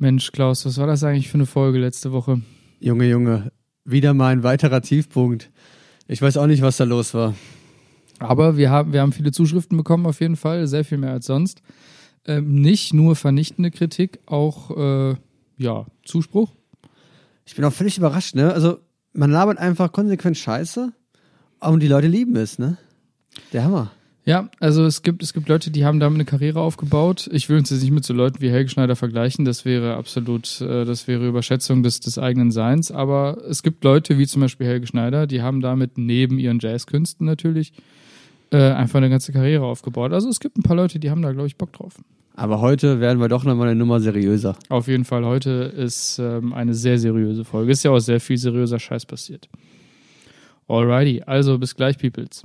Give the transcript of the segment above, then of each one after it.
Mensch, Klaus, was war das eigentlich für eine Folge letzte Woche? Junge, Junge, wieder mal ein weiterer Tiefpunkt. Ich weiß auch nicht, was da los war. Aber wir haben, wir haben viele Zuschriften bekommen, auf jeden Fall, sehr viel mehr als sonst. Ähm, nicht nur vernichtende Kritik, auch äh, ja, Zuspruch. Ich bin auch völlig überrascht, ne? Also, man labert einfach konsequent Scheiße und die Leute lieben es, ne? Der Hammer. Ja, also es gibt, es gibt Leute, die haben damit eine Karriere aufgebaut. Ich will uns jetzt nicht mit so Leuten wie Helge Schneider vergleichen, das wäre absolut, äh, das wäre Überschätzung des, des eigenen Seins. Aber es gibt Leute wie zum Beispiel Helge Schneider, die haben damit neben ihren Jazzkünsten natürlich äh, einfach eine ganze Karriere aufgebaut. Also es gibt ein paar Leute, die haben da, glaube ich, Bock drauf. Aber heute werden wir doch nochmal eine Nummer seriöser. Auf jeden Fall, heute ist ähm, eine sehr seriöse Folge. Ist ja auch sehr viel seriöser Scheiß passiert. Alrighty, also bis gleich, Peoples.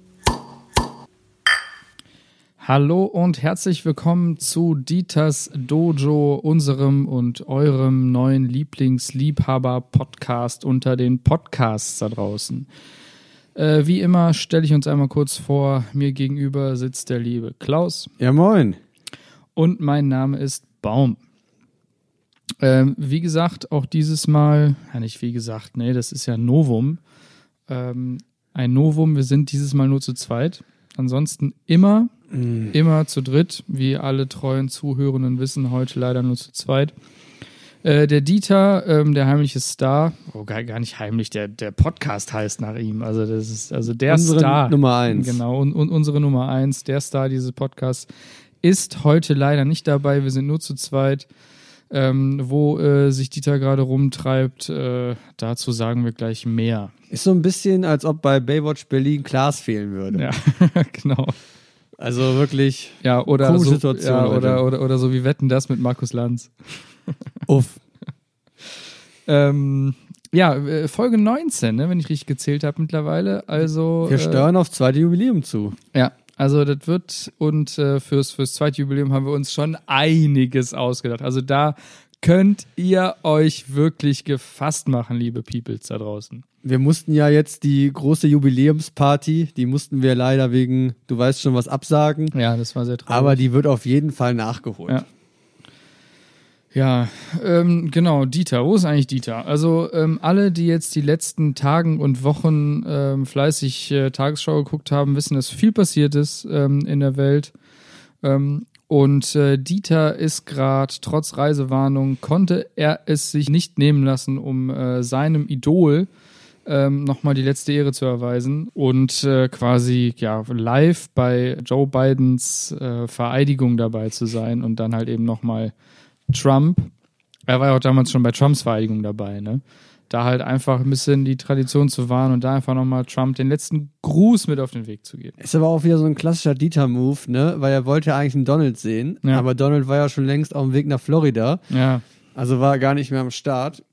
Hallo und herzlich willkommen zu Dieters Dojo, unserem und eurem neuen Lieblingsliebhaber-Podcast unter den Podcasts da draußen. Äh, wie immer stelle ich uns einmal kurz vor. Mir gegenüber sitzt der liebe Klaus Ja, moin. und mein Name ist Baum. Ähm, wie gesagt, auch dieses Mal, ja nicht wie gesagt, nee, das ist ja ein Novum. Ähm, ein Novum, wir sind dieses Mal nur zu zweit. Ansonsten immer, immer zu dritt, wie alle treuen Zuhörenden wissen, heute leider nur zu zweit. Äh, der Dieter, ähm, der heimliche Star, oh, gar, gar nicht heimlich, der, der Podcast heißt nach ihm. Also das ist also der Unsere Star. Nummer eins. Genau, und, und unsere Nummer eins, der Star dieses Podcasts, ist heute leider nicht dabei. Wir sind nur zu zweit. Ähm, wo äh, sich Dieter gerade rumtreibt, äh, dazu sagen wir gleich mehr. Ist so ein bisschen, als ob bei Baywatch Berlin Klaas fehlen würde. Ja, genau. Also wirklich Ja, oder so, Situation ja, oder, oder, oder so wie Wetten das mit Markus Lanz. uff. Ähm, ja, äh, Folge 19, ne, wenn ich richtig gezählt habe mittlerweile. Also Wir äh, steuern auf zweite Jubiläum zu. Ja, also das wird und äh, fürs, fürs zweite Jubiläum haben wir uns schon einiges ausgedacht. Also da könnt ihr euch wirklich gefasst machen, liebe Peoples da draußen. Wir mussten ja jetzt die große Jubiläumsparty, die mussten wir leider wegen, du weißt schon was, absagen. Ja, das war sehr traurig. Aber die wird auf jeden Fall nachgeholt. Ja. Ja, ähm, genau, Dieter, wo ist eigentlich Dieter? Also ähm, alle, die jetzt die letzten Tagen und Wochen ähm, fleißig äh, Tagesschau geguckt haben, wissen, dass viel passiert ist ähm, in der Welt. Ähm, und äh, Dieter ist gerade, trotz Reisewarnung, konnte er es sich nicht nehmen lassen, um äh, seinem Idol ähm, nochmal die letzte Ehre zu erweisen und äh, quasi ja live bei Joe Bidens äh, Vereidigung dabei zu sein und dann halt eben nochmal Trump. Er war ja auch damals schon bei Trumps Vereidigung dabei, ne? Da halt einfach ein bisschen die Tradition zu wahren und da einfach nochmal Trump den letzten Gruß mit auf den Weg zu geben. Ist aber auch wieder so ein klassischer Dieter-Move, ne? Weil er wollte ja eigentlich einen Donald sehen, Ja. aber Donald war ja schon längst auf dem Weg nach Florida, Ja, also war er gar nicht mehr am Start.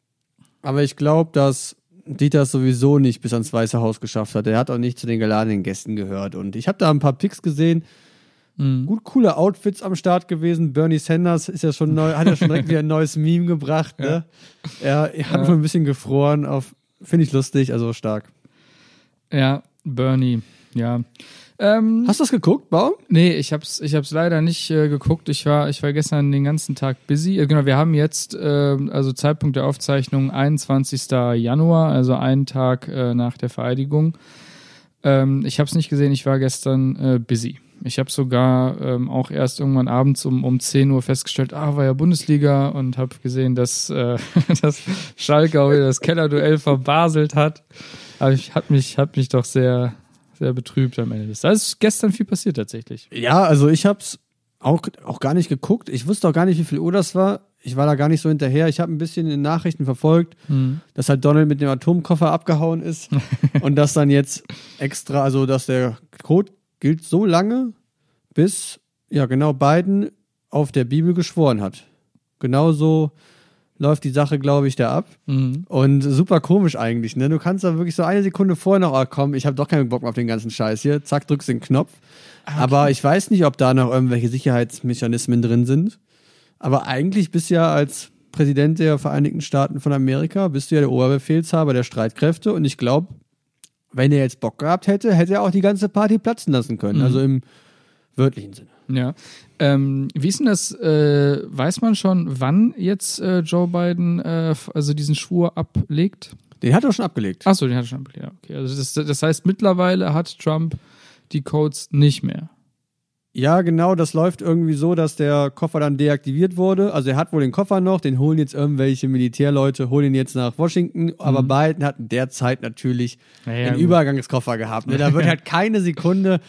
Aber ich glaube, dass Dieter es sowieso nicht bis ans Weiße Haus geschafft hat. Er hat auch nicht zu den geladenen Gästen gehört. Und ich habe da ein paar Pics gesehen. Gut coole Outfits am Start gewesen. Bernie Sanders ist ja schon neu, hat ja schon direkt wieder ein neues Meme gebracht. Ne? Er, er hat Ja. wohl ein bisschen gefroren. Auf finde ich lustig, also stark. ja, Bernie, ja. Ähm, Hast du das geguckt, Baum? Nee, ich hab's, ich hab's leider nicht äh, geguckt. Ich war, ich war gestern den ganzen Tag busy. Äh, genau, wir haben jetzt, äh, also Zeitpunkt der Aufzeichnung 21. Januar, also einen Tag äh, nach der Vereidigung. Ähm, ich hab's nicht gesehen, ich war gestern äh, busy. Ich habe sogar ähm, auch erst irgendwann abends um, um 10 Uhr festgestellt, ah, war ja Bundesliga und habe gesehen, dass, äh, dass Schalke auch wieder das Kellerduell verbaselt hat. Aber ich hat mich, hat mich doch sehr, sehr betrübt am Ende des. Da ist gestern viel passiert tatsächlich. Ja, also ich hab's auch, auch gar nicht geguckt. Ich wusste auch gar nicht, wie viel Uhr das war. Ich war da gar nicht so hinterher. Ich habe ein bisschen in den Nachrichten verfolgt, dass halt Donald mit dem Atomkoffer abgehauen ist und dass dann jetzt extra, also dass der Code gilt so lange, bis ja, genau Biden auf der Bibel geschworen hat. Genauso läuft die Sache, glaube ich, da ab. Mhm. Und super komisch eigentlich, ne? Du kannst da wirklich so eine Sekunde vorher noch, ah, komm, ich habe doch keinen Bock mehr auf den ganzen Scheiß hier. Zack, drückst den Knopf. Aber ich weiß nicht, ob da noch irgendwelche Sicherheitsmechanismen drin sind. Aber eigentlich bist du ja als Präsident der Vereinigten Staaten von Amerika, bist du ja der Oberbefehlshaber der Streitkräfte. Und ich glaube, wenn er jetzt Bock gehabt hätte, hätte er auch die ganze Party platzen lassen können. Mhm. Also im wörtlichen Sinne. Ja. Ähm, wie ist denn das? Äh, weiß man schon, wann jetzt äh, Joe Biden äh, also diesen Schwur ablegt? Den hat er schon abgelegt. Achso, den hat er schon ablegt. Ja, okay. Also das, das heißt, mittlerweile hat Trump die Codes nicht mehr. Ja, genau, das läuft irgendwie so, dass der Koffer dann deaktiviert wurde. Also er hat wohl den Koffer noch, den holen jetzt irgendwelche Militärleute, holen ihn jetzt nach Washington, aber Biden hat in der Zeit natürlich Naja, den gut. Übergangskoffer gehabt. Ne? Da wird halt keine Sekunde,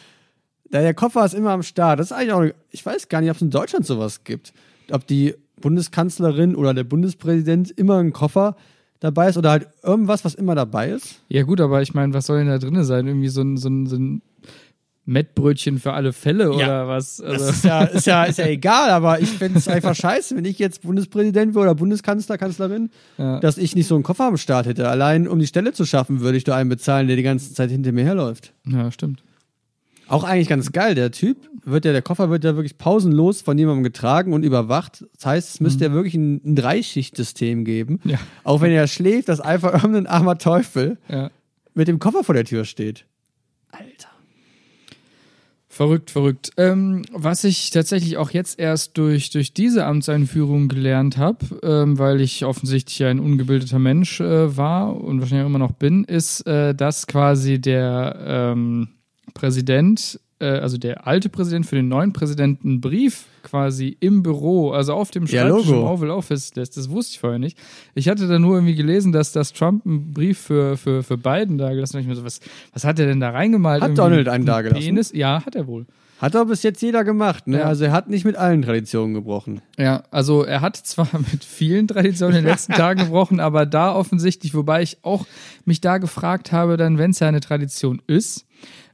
da der Koffer ist immer am Start. Das ist eigentlich auch, ich weiß gar nicht, ob es in Deutschland sowas gibt. Ob die Bundeskanzlerin oder der Bundespräsident immer einen Koffer dabei ist oder halt irgendwas, was immer dabei ist. Ja, gut, aber ich meine, was soll denn da drin sein? Irgendwie so ein, so ein, so ein Mettbrötchen für alle Fälle oder was? Also, ist ja, ist ja, ist ja egal, aber ich finde es einfach scheiße, wenn ich jetzt Bundespräsident wäre oder Bundeskanzler, Kanzlerin, Ja. dass ich nicht so einen Koffer am Start hätte. Allein um die Stelle zu schaffen, würde ich da einen bezahlen, der die ganze Zeit hinter mir herläuft. ja, stimmt. Auch eigentlich ganz geil. Der Typ wird ja, der Koffer wird ja wirklich pausenlos von jemandem getragen und überwacht. Das heißt, es müsste ja wirklich ein, ein Dreischichtsystem geben. Ja. Auch wenn er schläft, dass einfach irgendein armer Teufel mit dem Koffer vor der Tür steht. Alter. Verrückt, verrückt. Ähm, was ich tatsächlich auch jetzt erst durch, durch diese Amtseinführung gelernt habe, ähm, weil ich offensichtlich ein ungebildeter Mensch äh, war und wahrscheinlich auch immer noch bin, ist, äh, dass quasi der ähm, Präsident, also der alte Präsident für den neuen Präsidenten einen Brief quasi im Büro, also auf dem Ja, Schreibtisch im Logo. Oval Office lässt. Das wusste ich vorher nicht. Ich hatte da nur irgendwie gelesen, dass, dass Trump einen Brief für, für, für Biden da gelassen hat. Ich mir so, was, was hat er denn da reingemalt? Hat Irgendwie Donald einen da gelassen? Penis? Ja, hat er wohl. Hat aber bis jetzt jeder gemacht, ne? Ja. Also er hat nicht mit allen Traditionen gebrochen. Ja, also er hat zwar mit vielen Traditionen in den letzten Tagen gebrochen, aber da offensichtlich, wobei ich auch mich da gefragt habe, dann, wenn es ja eine Tradition ist,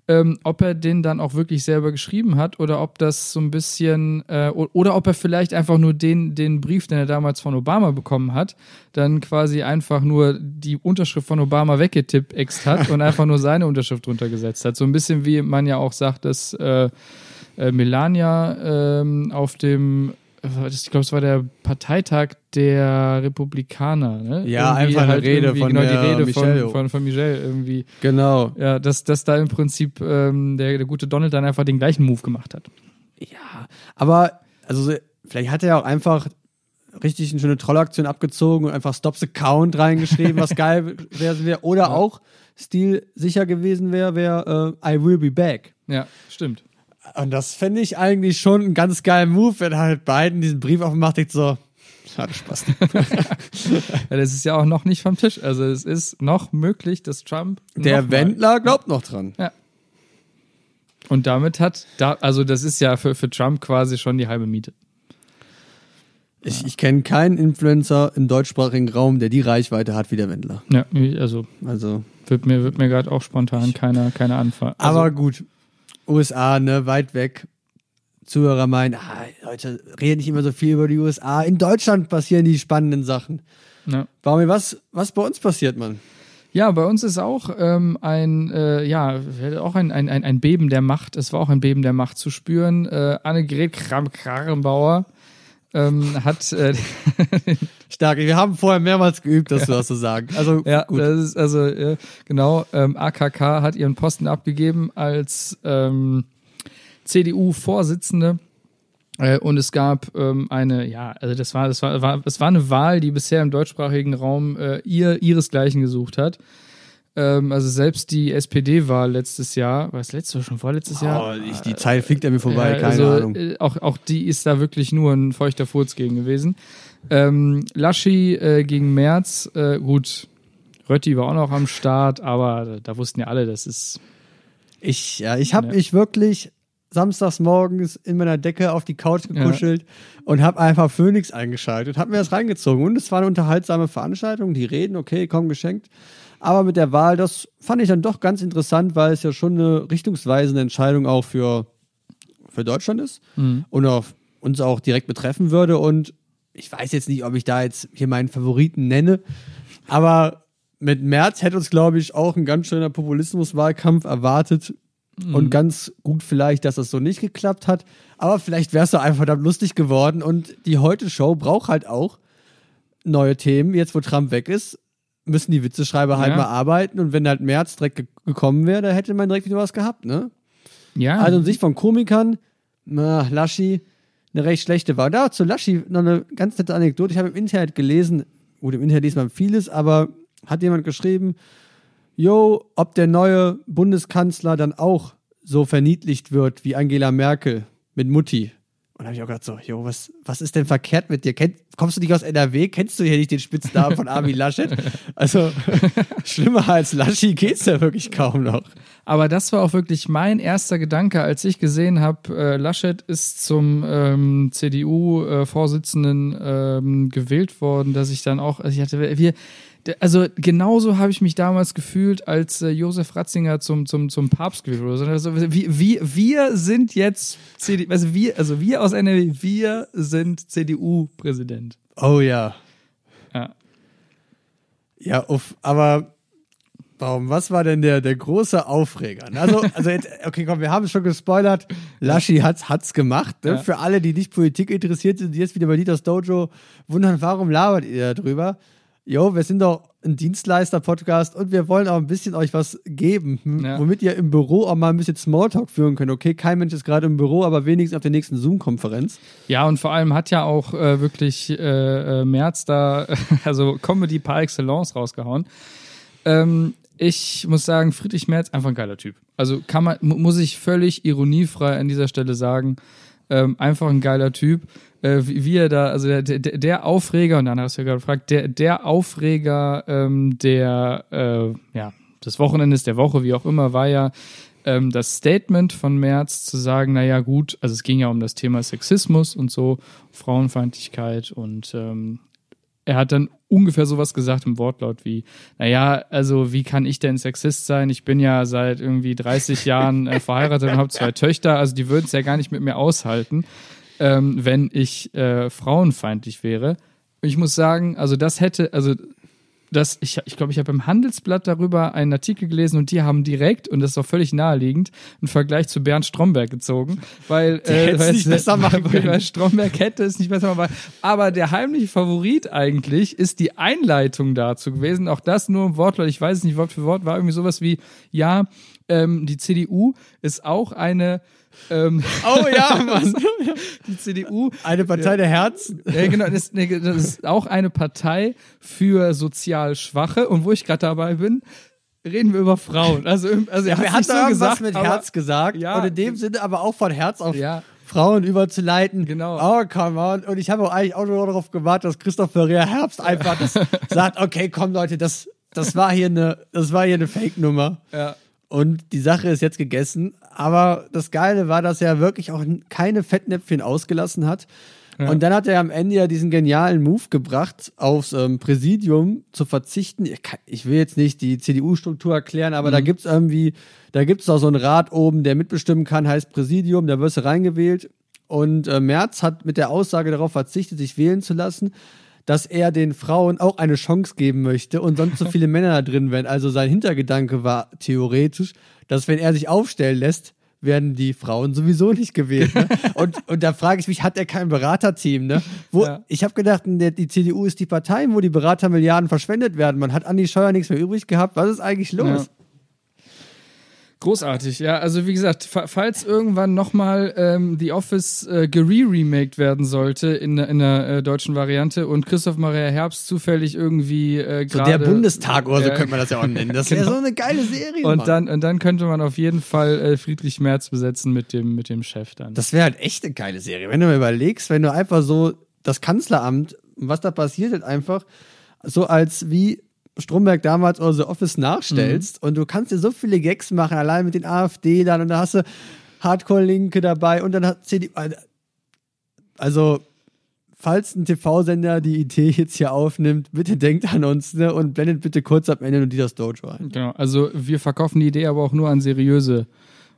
ähm, ob er den dann auch wirklich selber geschrieben hat oder ob das so ein bisschen äh, oder ob er vielleicht einfach nur den, den Brief, den er damals von Obama bekommen hat, dann quasi einfach nur die Unterschrift von Obama weggetippt hat und einfach nur seine Unterschrift drunter gesetzt hat. So ein bisschen wie man ja auch sagt, dass äh, äh, Melania ähm, auf dem, ich glaube, es war der Parteitag der Republikaner, ne? Ja, Irgendwie einfach eine Rede von genau, die Rede Michelle. von, von, von Michelle irgendwie. Genau. Ja, dass, dass da im Prinzip ähm, der, der gute Donald dann einfach den gleichen Move gemacht hat. Ja, aber also so- vielleicht hat er ja auch einfach richtig eine schöne Trollaktion abgezogen und einfach Stops Account reingeschrieben, was geil wäre. Oder auch stilsicher gewesen wäre, wäre äh, I will be back. Ja, stimmt. Und das fände ich eigentlich schon einen ganz geilen Move, wenn halt Biden diesen Brief aufmacht, denkt so, schade Spaß. Ja, das ist ja auch noch nicht vom Tisch. Also es ist noch möglich, dass Trump Der Wendler glaubt noch dran. und damit hat da also das ist ja für, für Trump quasi schon die halbe Miete. Ich, ich kenne keinen Influencer im deutschsprachigen Raum, der die Reichweite hat wie der Wendler. Ja, also Also, wird mir wird mir gerade auch spontan keiner keine Anfall. Also, aber gut. USA, ne, weit weg. Zuhörer meinen, ah, Leute, reden nicht immer so viel über die USA. In Deutschland passieren die spannenden Sachen. ja. Warum, was, was bei uns passiert, Mann? Ja, bei uns ist auch ähm, ein, äh, ja, auch ein, ein, ein ein Beben der Macht. Es war auch ein Beben der Macht zu spüren. Äh, Annegret Kramp-Karrenbauer ähm, hat, äh, Stark. Wir haben vorher mehrmals geübt, dass du das so sagen. Also, ja, gut. das ist also äh, genau. Ähm, AKK hat ihren Posten abgegeben als ähm, CDU-Vorsitzende. Äh, und es gab ähm, eine, ja, also das war, das war, war, es war eine Wahl, die bisher im deutschsprachigen Raum äh, ihr ihresgleichen gesucht hat. Ähm, also selbst die SPD-Wahl letztes Jahr, war es letztes schon vorletztes Jahr? Oh, ich, die Zeit fliegt an mir vorbei, Ja, keine also, Ahnung. äh, Auch, auch die ist da wirklich nur ein feuchter Furz gegen gewesen. Ähm, Laschi äh, gegen Merz, äh, gut, Rötti war auch noch am Start, aber da, wussten ja alle, das ist. Ich, ja, ich habe Ja. mich wirklich samstags morgens in meiner Decke auf die Couch gekuschelt und habe einfach Phoenix eingeschaltet, habe mir das reingezogen und es war eine unterhaltsame Veranstaltung. Die reden, okay, komm geschenkt. Aber mit der Wahl, das fand ich dann doch ganz interessant, weil es ja schon eine richtungsweisende Entscheidung auch für, für Deutschland ist und auch, uns auch direkt betreffen würde. Und ich weiß jetzt nicht, ob ich da jetzt hier meinen Favoriten nenne, aber mit März hätte uns, glaube ich, auch ein ganz schöner Populismuswahlkampf erwartet. Und ganz gut vielleicht, dass das so nicht geklappt hat. Aber vielleicht wäre es doch einfach verdammt lustig geworden. Und die Heute-Show braucht halt auch neue Themen. Jetzt, wo Trump weg ist, müssen die Witzeschreiber halt Ja. mal arbeiten. Und wenn halt März direkt ge gekommen wäre, da hätte man direkt wieder was gehabt, ne? Ja, Also in Sicht von Komikern, na, Laschi, eine recht schlechte Wahl. Da zu Laschi noch eine ganz nette Anekdote. Ich habe im Internet gelesen, gut, im Internet liest man vieles, aber hat jemand geschrieben, yo, ob der neue Bundeskanzler dann auch so verniedlicht wird wie Angela Merkel mit Mutti. Und habe ich auch gedacht so, jo, was, was ist denn verkehrt mit dir? Kenn, kommst du nicht aus NRW? Kennst du hier nicht den Spitznamen von Armin Laschet? Also, schlimmer als Laschi geht's ja wirklich kaum noch. Aber das war auch wirklich mein erster Gedanke, als ich gesehen habe, äh, Laschet ist zum ähm, CDU-Vorsitzenden ähm, gewählt worden, dass ich dann auch, also ich hatte, wir, also genauso habe ich mich damals gefühlt, als äh, Josef Ratzinger zum, zum, zum Papst gewählt wurde. Also, wir, wir, wir sind jetzt CDU, also wir, also wir aus NRW, wir sind CDU-Präsident. Oh ja. Ja. Ja, uff, aber warum? Was war denn der, der große Aufreger? Also, also jetzt, okay, komm, wir haben es schon gespoilert. Laschi hat's, hat's gemacht. Ne? Ja. Für alle, die nicht Politik interessiert sind, die jetzt wieder bei Dieters Dojo wundern, warum labert ihr darüber? Jo, wir sind doch ein Dienstleister-Podcast und wir wollen auch ein bisschen euch was geben, hm, Ja. womit ihr im Büro auch mal ein bisschen Smalltalk führen könnt. Okay, kein Mensch ist gerade im Büro, aber wenigstens auf der nächsten Zoom-Konferenz. Ja, und vor allem hat ja auch äh, wirklich äh, äh, Merz da, also Comedy par excellence rausgehauen. Ähm, ich muss sagen, Friedrich Merz einfach ein geiler Typ. Also kann man, mu- muss ich völlig ironiefrei an dieser Stelle sagen, ähm, einfach ein geiler Typ. Äh, wie, wie er da, also der, der, der Aufreger, und dann hast du ja gerade gefragt, der, der Aufreger ähm, der, äh, ja, des Wochenendes, der Woche, wie auch immer, war ja ähm, das Statement von Merz zu sagen, naja gut, also es ging ja um das Thema Sexismus und so, Frauenfeindlichkeit und ähm, er hat dann ungefähr sowas gesagt im Wortlaut wie, naja, also wie kann ich denn Sexist sein? Ich bin ja seit irgendwie 30 Jahren äh, verheiratet und habe zwei Töchter, also die würden es ja gar nicht mit mir aushalten, ähm, wenn ich äh, frauenfeindlich wäre. Ich muss sagen, also das hätte, also das, ich glaube, ich, glaub, ich habe im Handelsblatt darüber einen Artikel gelesen und die haben direkt, und das ist auch völlig naheliegend, einen Vergleich zu Bernd Stromberg gezogen, weil, äh, weil nicht besser machen weil, können. weil Stromberg hätte es nicht besser machen. Aber der heimliche Favorit eigentlich ist die Einleitung dazu gewesen. Auch das nur im Wortlaut. Ich weiß es nicht Wort für Wort. War irgendwie sowas wie, ja, ähm, die CDU ist auch eine, ähm, Oh ja, Mann. die CDU Eine Partei der Herzen. ja, genau, das, das ist auch eine Partei für sozial Schwache. Und wo ich gerade dabei bin, reden wir über Frauen. Also, also er Wer hat hat so gesagt, mit aber- Herz gesagt? Ja. Und in dem Sinne aber auch von Herz auf Ja. Frauen überzuleiten. Genau. Oh, come on. Und ich habe auch eigentlich auch nur darauf gewartet, dass Christoph Ferrer Herbst einfach das sagt, okay, komm Leute, das, das war hier eine, das war hier eine Fake-Nummer. Ja. Und die Sache ist jetzt gegessen. Aber das Geile war, dass er wirklich auch keine Fettnäpfchen ausgelassen hat. Und dann hat er am Ende ja diesen genialen Move gebracht, aufs ähm, Präsidium zu verzichten. Ich, kann, ich will jetzt nicht die CDU-Struktur erklären, aber da gibt's irgendwie, da gibt's auch so einen Rat oben, der mitbestimmen kann, heißt Präsidium, da wirst du reingewählt. Und äh, Merz hat mit der Aussage darauf verzichtet, sich wählen zu lassen, dass er den Frauen auch eine Chance geben möchte und sonst so viele Männer da drin wären. Also sein Hintergedanke war theoretisch, dass wenn er sich aufstellen lässt, werden die Frauen sowieso nicht gewählt. Ne? Und, und da frage ich mich, hat er kein Beraterteam? Ne? Wo, Ja. Ich habe gedacht, die CDU ist die Partei, wo die Beratermilliarden verschwendet werden. Man hat an die Steuer nichts mehr übrig gehabt. Was ist eigentlich los? Großartig, ja. Also wie gesagt, fa- falls irgendwann nochmal ähm, The Office äh, gere-remaked werden sollte in, in der äh, deutschen Variante und Christoph Maria Herbst zufällig irgendwie äh, So gerade... der Bundestag oder so könnte man das ja auch nennen. Das wäre Genau. so eine geile Serie. Und Mann. dann, und dann könnte man auf jeden Fall äh, Friedrich Merz besetzen mit dem, mit dem Chef dann. Das wäre halt echt eine geile Serie. Wenn du mal überlegst, wenn du einfach so das Kanzleramt, was da passiert, halt einfach so als wie Stromberg damals oder The Office nachstellst und du kannst dir so viele Gags machen, allein mit den AfD-Lern und da hast du Hardcore-Linke dabei und dann hat CDU. Also, falls ein TV-Sender die Idee jetzt hier aufnimmt, bitte denkt an uns ne, und blendet bitte kurz am Ende nur die das Dojo ein. Genau, also wir verkaufen die Idee aber auch nur an seriöse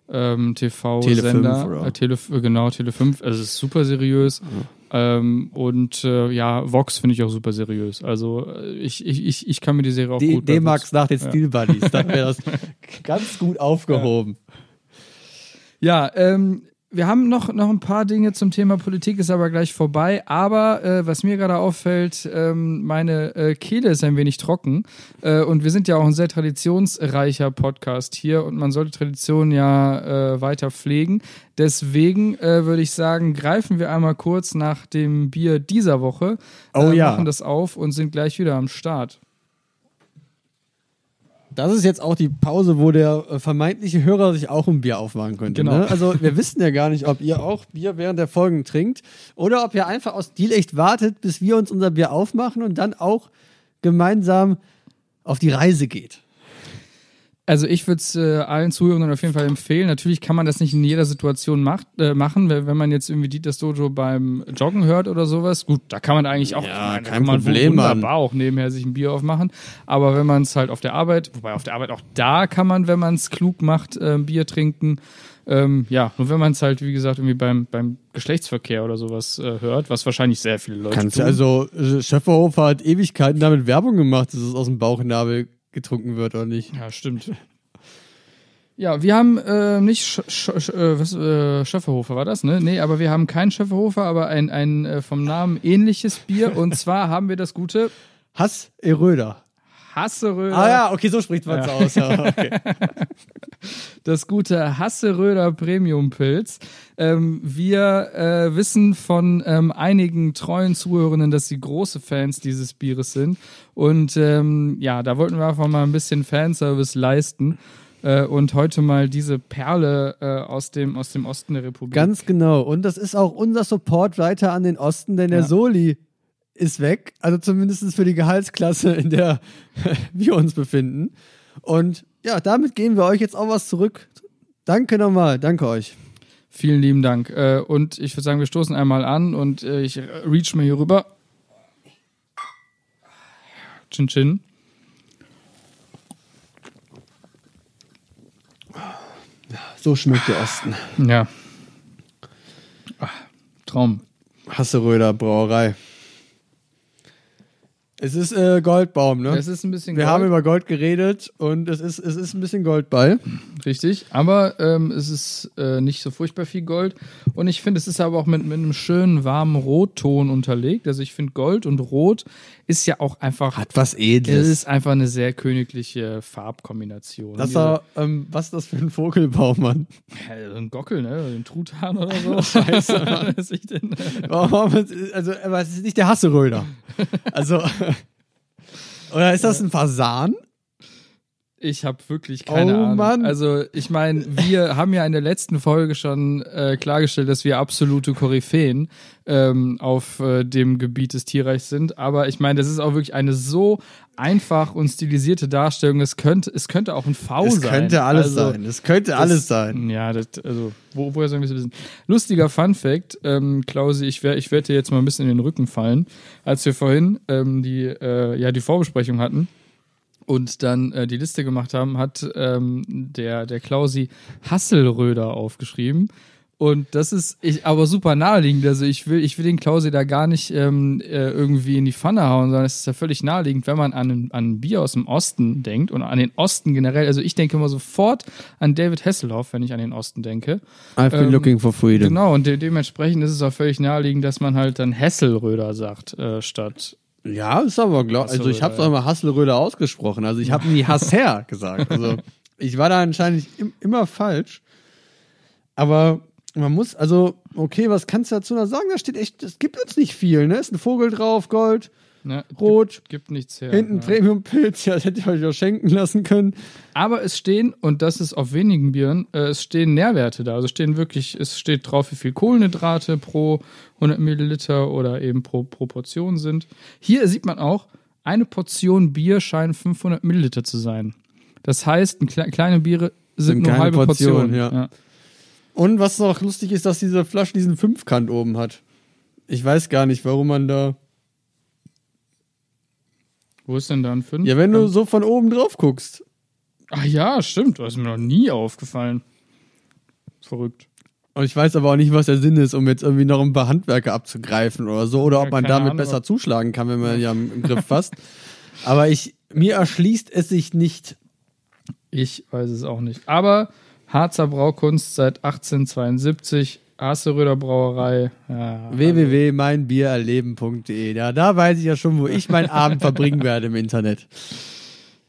ähm, Tele TV-Sender. 5, oder? Äh, Tele, genau, Tele 5. Also es ist super seriös. Ähm, und äh, ja, Vox finde ich auch super seriös. Also äh, ich, ich, ich, kann mir die Serie auch D- gut D-Max nach den Steel Buddies. Dann wäre das ganz gut aufgehoben. Ja, ähm, wir haben noch, noch ein paar Dinge zum Thema Politik, ist aber gleich vorbei. Aber äh, was mir gerade auffällt, ähm, meine äh, Kehle ist ein wenig trocken. Äh, und wir sind ja auch ein sehr traditionsreicher Podcast hier und man sollte Traditionen ja äh, weiter pflegen. Deswegen äh, würde ich sagen, greifen wir einmal kurz nach dem Bier dieser Woche. Oh äh, ja. Machen das auf und sind gleich wieder am Start. Das ist jetzt auch die Pause, wo der äh, vermeintliche Hörer sich auch ein Bier aufmachen könnte. Genau. Ne? Also wir wissen ja gar nicht, ob ihr auch Bier während der Folgen trinkt oder ob ihr einfach aus Deal echt wartet, bis wir uns unser Bier aufmachen und dann auch gemeinsam auf die Reise geht. Also ich würde es äh, allen Zuhörern auf jeden Fall empfehlen. Natürlich kann man das nicht in jeder Situation macht, äh, machen, wenn, wenn man jetzt irgendwie Dieters Dojo beim Joggen hört oder sowas. Gut, da kann man eigentlich auch, Ja, meine, da kein kann man Problem, wunderbar auch nebenher sich ein Bier aufmachen. Aber wenn man es halt auf der Arbeit, wobei auf der Arbeit auch da kann man, wenn man es klug macht, äh, Bier trinken. Ähm, ja, nur wenn man es halt, wie gesagt, irgendwie beim, beim Geschlechtsverkehr oder sowas äh, hört, was wahrscheinlich sehr viele Leute Kannst tun. du also, Schöfferhofer hat Ewigkeiten damit Werbung gemacht, dass es aus dem Bauchnabel getrunken wird oder nicht. Ja, stimmt. Ja, wir haben äh, nicht Sch Sch Sch äh, was, äh, Schöfferhofer, war das, ne? Nee, aber wir haben keinen Schöfferhofer, aber ein, ein äh, vom Namen ähnliches Bier. Und zwar haben wir das gute Hass Eröder. Hasseröder. Ah ja, okay, so spricht man es aus. Ja, okay. das gute Hasseröder Premium Pilz. Ähm, wir äh, wissen von ähm, einigen treuen Zuhörenden, dass sie große Fans dieses Bieres sind. Und ähm, ja, da wollten wir einfach mal ein bisschen Fanservice leisten. Äh, und heute mal diese Perle äh, aus, dem, aus dem Osten der Republik. Ganz genau. Und das ist auch unser Support weiter an den Osten, denn der Ja. Soli ist weg. Also zumindest für die Gehaltsklasse, in der wir uns befinden. Und ja, damit geben wir euch jetzt auch was zurück. Danke nochmal. Danke euch. Vielen lieben Dank. Äh, und ich würde sagen, wir stoßen einmal an und äh, ich reach mal hier rüber. Chin Chin. So schmeckt der Osten. Ja. Ah, Traum. Hasseröder Brauerei. Es ist äh, Goldbaum, ne? Es ist ein bisschen wir Gold, haben über Gold geredet und es ist, es ist ein bisschen Gold bei. richtig, aber ähm, es ist äh, nicht so furchtbar viel Gold. Und ich finde, es ist aber auch mit, mit einem schönen, warmen Rotton unterlegt. Also ich finde, Gold und Rot ist ja auch einfach. Hat was es Edles. ist einfach eine sehr königliche Farbkombination. Das war, ähm, was ist das für ein Vogelbaum, Mann? Ja, so ein Gockel, ne? Ein Truthahn oder so. Scheiße, Mann. Was ich denn? Also, aber es ist nicht der Hasseröder. Also, oder ist das ein Fasan? Ich habe wirklich keine Oh, Ahnung. Mann. Also ich meine, wir haben ja in der letzten Folge schon äh, klargestellt, dass wir absolute Koryphäen ähm, auf äh, dem Gebiet des Tierreichs sind. Aber ich meine, das ist auch wirklich eine so einfach und stilisierte Darstellung. Es könnte, es könnte auch ein V Es sein. könnte alles Also, sein. Es könnte alles sein. Ja, das, also, wo, woher sollen wir es wissen? Lustiger Fun Fact, ähm, Klausi, ich, wär, ich werde dir jetzt mal ein bisschen in den Rücken fallen. Als wir vorhin ähm, die, äh, ja, die Vorbesprechung hatten und dann äh, die Liste gemacht haben, hat ähm, der, der Klausi Hasselröder aufgeschrieben. Und das ist ich, aber super naheliegend. Also ich will, ich will den Klausi da gar nicht ähm, äh, irgendwie in die Pfanne hauen, sondern es ist ja völlig naheliegend, wenn man an, an ein Bier aus dem Osten denkt und an den Osten generell. Also ich denke immer sofort an David Hasselhoff, wenn ich an den Osten denke. I've been Ähm, looking for freedom. Genau, und de dementsprechend ist es auch völlig naheliegend, dass man halt dann Hesselröder sagt, äh, statt. Ja, ist aber glaub, also ich habe es Hasselröder, auch immer Hasselröder ausgesprochen. Also ich habe nie Hasser gesagt. Also ich war da anscheinend im, immer falsch. Aber man muss, also, okay, was kannst du dazu noch sagen? Da steht echt, es gibt uns nicht viel, ne? Ist ein Vogel drauf, Gold, Ne, Rot, Gibt, gibt nichts her. hinten ja. Premium-Pilz, ja, das hätte ich euch auch schenken lassen können. Aber es stehen, und das ist auf wenigen Bieren, äh, es stehen Nährwerte da. Also es stehen wirklich, es steht drauf, wie viel Kohlenhydrate pro 100 Milliliter oder eben pro Proportion sind. Hier sieht man auch, eine Portion Bier scheint 500 Milliliter zu sein. Das heißt, kle kleine Biere sind, Sind nur halbe Portionen, Portionen. ja. Und was noch lustig ist, dass diese Flasche diesen Fünfkant oben hat. Ich weiß gar nicht, warum man da. Wo ist denn da ein 5? Ja, wenn du so von oben drauf guckst. Ach ja, stimmt. Das ist mir noch nie aufgefallen. Verrückt. Und ich weiß aber auch nicht, was der Sinn ist, um jetzt irgendwie noch ein paar Handwerker abzugreifen oder so. Oder Ja, ob man damit Ahnung. besser zuschlagen kann, wenn man ja im, im Griff fasst. aber ich, mir erschließt es sich nicht. Ich weiß es auch nicht. Aber Harzer Braukunst seit 1872, Aseröder Brauerei. Ja, www.meinbiererleben.de. Ja, da weiß ich ja schon, wo ich meinen Abend verbringen werde im Internet.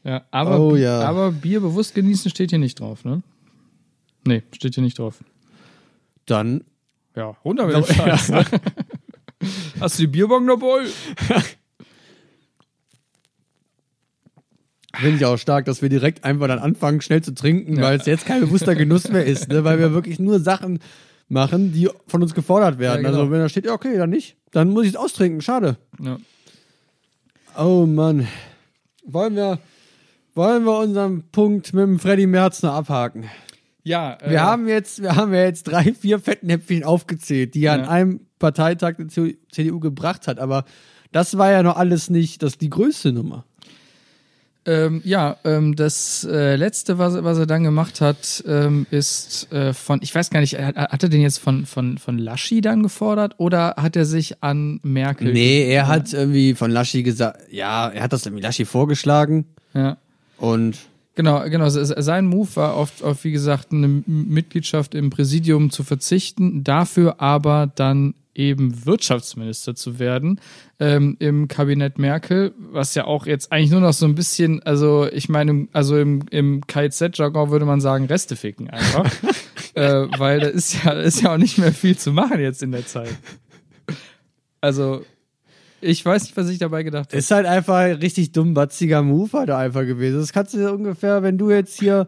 ja, aber, Oh, ja. aber Bier bewusst genießen steht hier nicht drauf, ne? Nee, steht hier nicht drauf. Dann Ja, runter mit dem Scheiß. ne? Hast du die Bierbong dabei? finde ich auch stark, dass wir direkt einfach dann anfangen, schnell zu trinken, Ja. weil es jetzt kein bewusster Genuss mehr ist, ne? weil wir wirklich nur Sachen machen, die von uns gefordert werden. Ja, genau. Also wenn da steht, ja, okay, dann nicht, dann muss ich es austrinken, schade. Ja. Oh Mann. Wollen wir, wollen wir unseren Punkt mit dem Freddy Merzner abhaken? Ja, äh, Wir haben jetzt, wir haben ja jetzt drei, vier Fettnäpfchen aufgezählt, die er an Ja. einem Parteitag der CDU gebracht hat, aber das war ja noch alles nicht das die größte Nummer. Ähm, ja, ähm, das äh, letzte, was, was er dann gemacht hat, ähm, ist äh, von, ich weiß gar nicht, hat, hat er den jetzt von, von, von Laschi dann gefordert oder hat er sich an Merkel? Nee, er hat irgendwie von Laschi gesagt, ja, er hat das irgendwie Laschi vorgeschlagen Ja. und Genau, genau. se- se- Sein Move war auf, auf, wie gesagt, eine Mitgliedschaft im Präsidium zu verzichten, dafür aber dann eben Wirtschaftsminister zu werden ähm, im Kabinett Merkel, was ja auch jetzt eigentlich nur noch so ein bisschen, also ich meine, also im, im KZ-Jargon würde man sagen, Reste ficken einfach. äh, weil da ist ja, da ist ja auch nicht mehr viel zu machen jetzt in der Zeit. Also, ich weiß nicht, was ich dabei gedacht habe. ist halt einfach ein richtig dummbatziger Move halt einfach gewesen. Das kannst du ungefähr, wenn du jetzt hier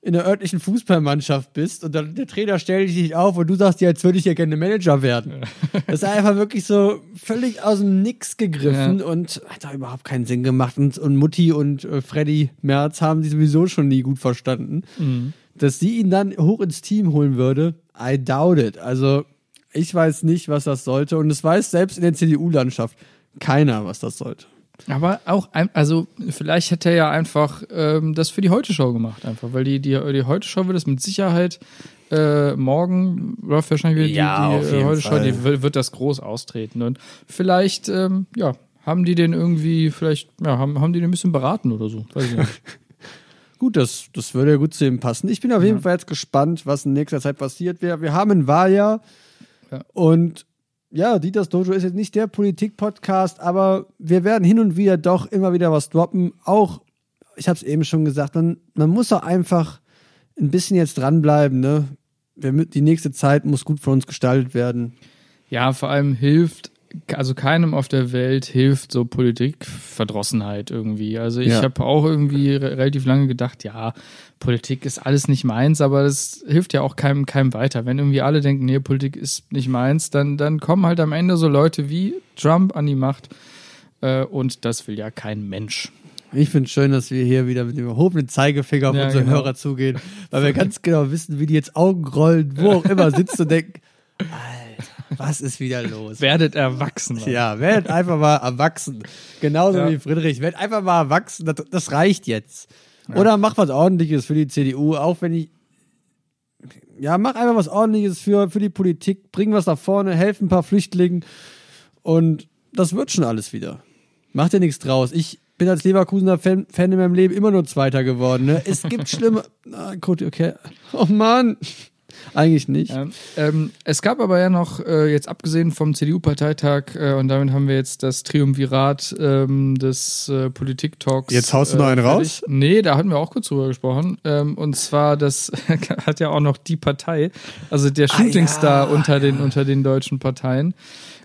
in der örtlichen Fußballmannschaft bist und dann der Trainer stellt dich auf und du sagst, ja, jetzt würde ich ja gerne Manager werden. Das ist einfach wirklich so völlig aus dem Nix gegriffen Ja. und hat da überhaupt keinen Sinn gemacht. Und, und Mutti und äh, Freddy Merz haben die sowieso schon nie gut verstanden. Dass sie ihn dann hoch ins Team holen würde, I doubt it. Also ich weiß nicht, was das sollte und es weiß selbst in der CDU-Landschaft keiner, was das sollte. Aber auch, also vielleicht hätte er ja einfach ähm, das für die Heute-Show gemacht, einfach, weil die, die, die Heute-Show wird es mit Sicherheit äh, morgen läuft wahrscheinlich wieder Ja, die, die äh, jeden Heute-Show, die wird, das groß austreten. Und vielleicht, ähm, ja, haben die den irgendwie, vielleicht, ja, haben, haben die den ein bisschen beraten oder so. Weiß ich nicht. Gut, das, das würde ja gut zu ihm passen. Ich bin auf jeden Fall jetzt gespannt, was in nächster Zeit passiert. Wir, wir haben ein Wahljahr Ja. und ja, Dieters Dojo ist jetzt nicht der Politik-Podcast, aber wir werden hin und wieder doch immer wieder was droppen. Auch, ich habe es eben schon gesagt, man, man muss auch einfach ein bisschen jetzt dranbleiben. Ne? Die nächste Zeit muss gut von uns gestaltet werden. Ja, vor allem hilft, also keinem auf der Welt hilft so Politikverdrossenheit irgendwie. Also ich Ja. habe auch irgendwie re relativ lange gedacht, ja, Politik ist alles nicht meins, aber das hilft ja auch keinem, keinem weiter. Wenn irgendwie alle denken, nee, Politik ist nicht meins, dann, dann kommen halt am Ende so Leute wie Trump an die Macht. Äh, und das will ja kein Mensch. Ich finde es schön, dass wir hier wieder mit dem erhobenen Zeigefinger auf Ja, unsere genau. Hörer zugehen, weil wir ganz genau wissen, wie die jetzt Augen rollen, wo auch immer sitzen und denken, Alter, was ist wieder los? Werdet erwachsen. Mann. Ja, werdet einfach mal erwachsen. Genauso Ja. wie Friedrich. Werdet einfach mal erwachsen. Das, das reicht jetzt. Oder mach was Ordentliches für die CDU, auch wenn ich. Ja, mach einfach was Ordentliches für, für die Politik. Bring was nach vorne, helf ein paar Flüchtlingen. Und das wird schon alles wieder. Mach dir nichts draus. Ich bin als Leverkusener Fan, Fan in meinem Leben immer nur Zweiter geworden. Ne? Es gibt schlimme. Ah, gut, okay. Oh Mann. Eigentlich nicht. Ja, ähm, es gab aber ja noch, äh, jetzt abgesehen vom CDU-Parteitag, äh, und damit haben wir jetzt das Triumvirat ähm, des äh, Politik-Talks. Jetzt haust du noch einen fertig. Nee, da hatten wir auch kurz drüber gesprochen. Ähm, und zwar, das hat ja auch noch die Partei, also der Shootingstar Ah, ja, unter, den, unter den deutschen Parteien.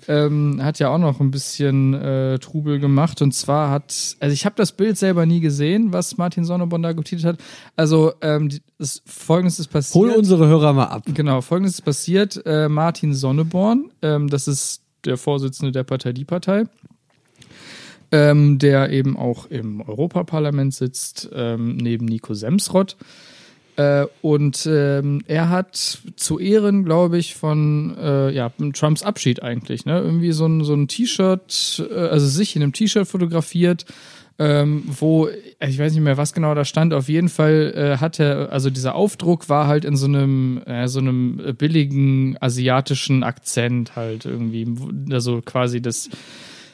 Ähm, hat ja auch noch ein bisschen äh, Trubel gemacht. Und zwar hat, also ich habe das Bild selber nie gesehen, was Martin Sonneborn da getitelt hat. Also ähm, die, das, folgendes ist passiert. Hol unsere Hörer mal ab. Genau, folgendes ist passiert. Äh, Martin Sonneborn, ähm, das ist der Vorsitzende der Partei Die Partei, ähm, der eben auch im Europaparlament sitzt, ähm, neben Nico Semsrott. Äh, und ähm, er hat zu Ehren, glaube ich, von äh, ja, Trumps Abschied eigentlich, ne? Irgendwie so ein, so ein T-Shirt, äh, also sich in einem T-Shirt fotografiert, ähm, wo, ich weiß nicht mehr, was genau da stand, auf jeden Fall äh, hatte, also dieser Aufdruck war halt in so einem, äh, so einem billigen asiatischen Akzent halt irgendwie, also quasi das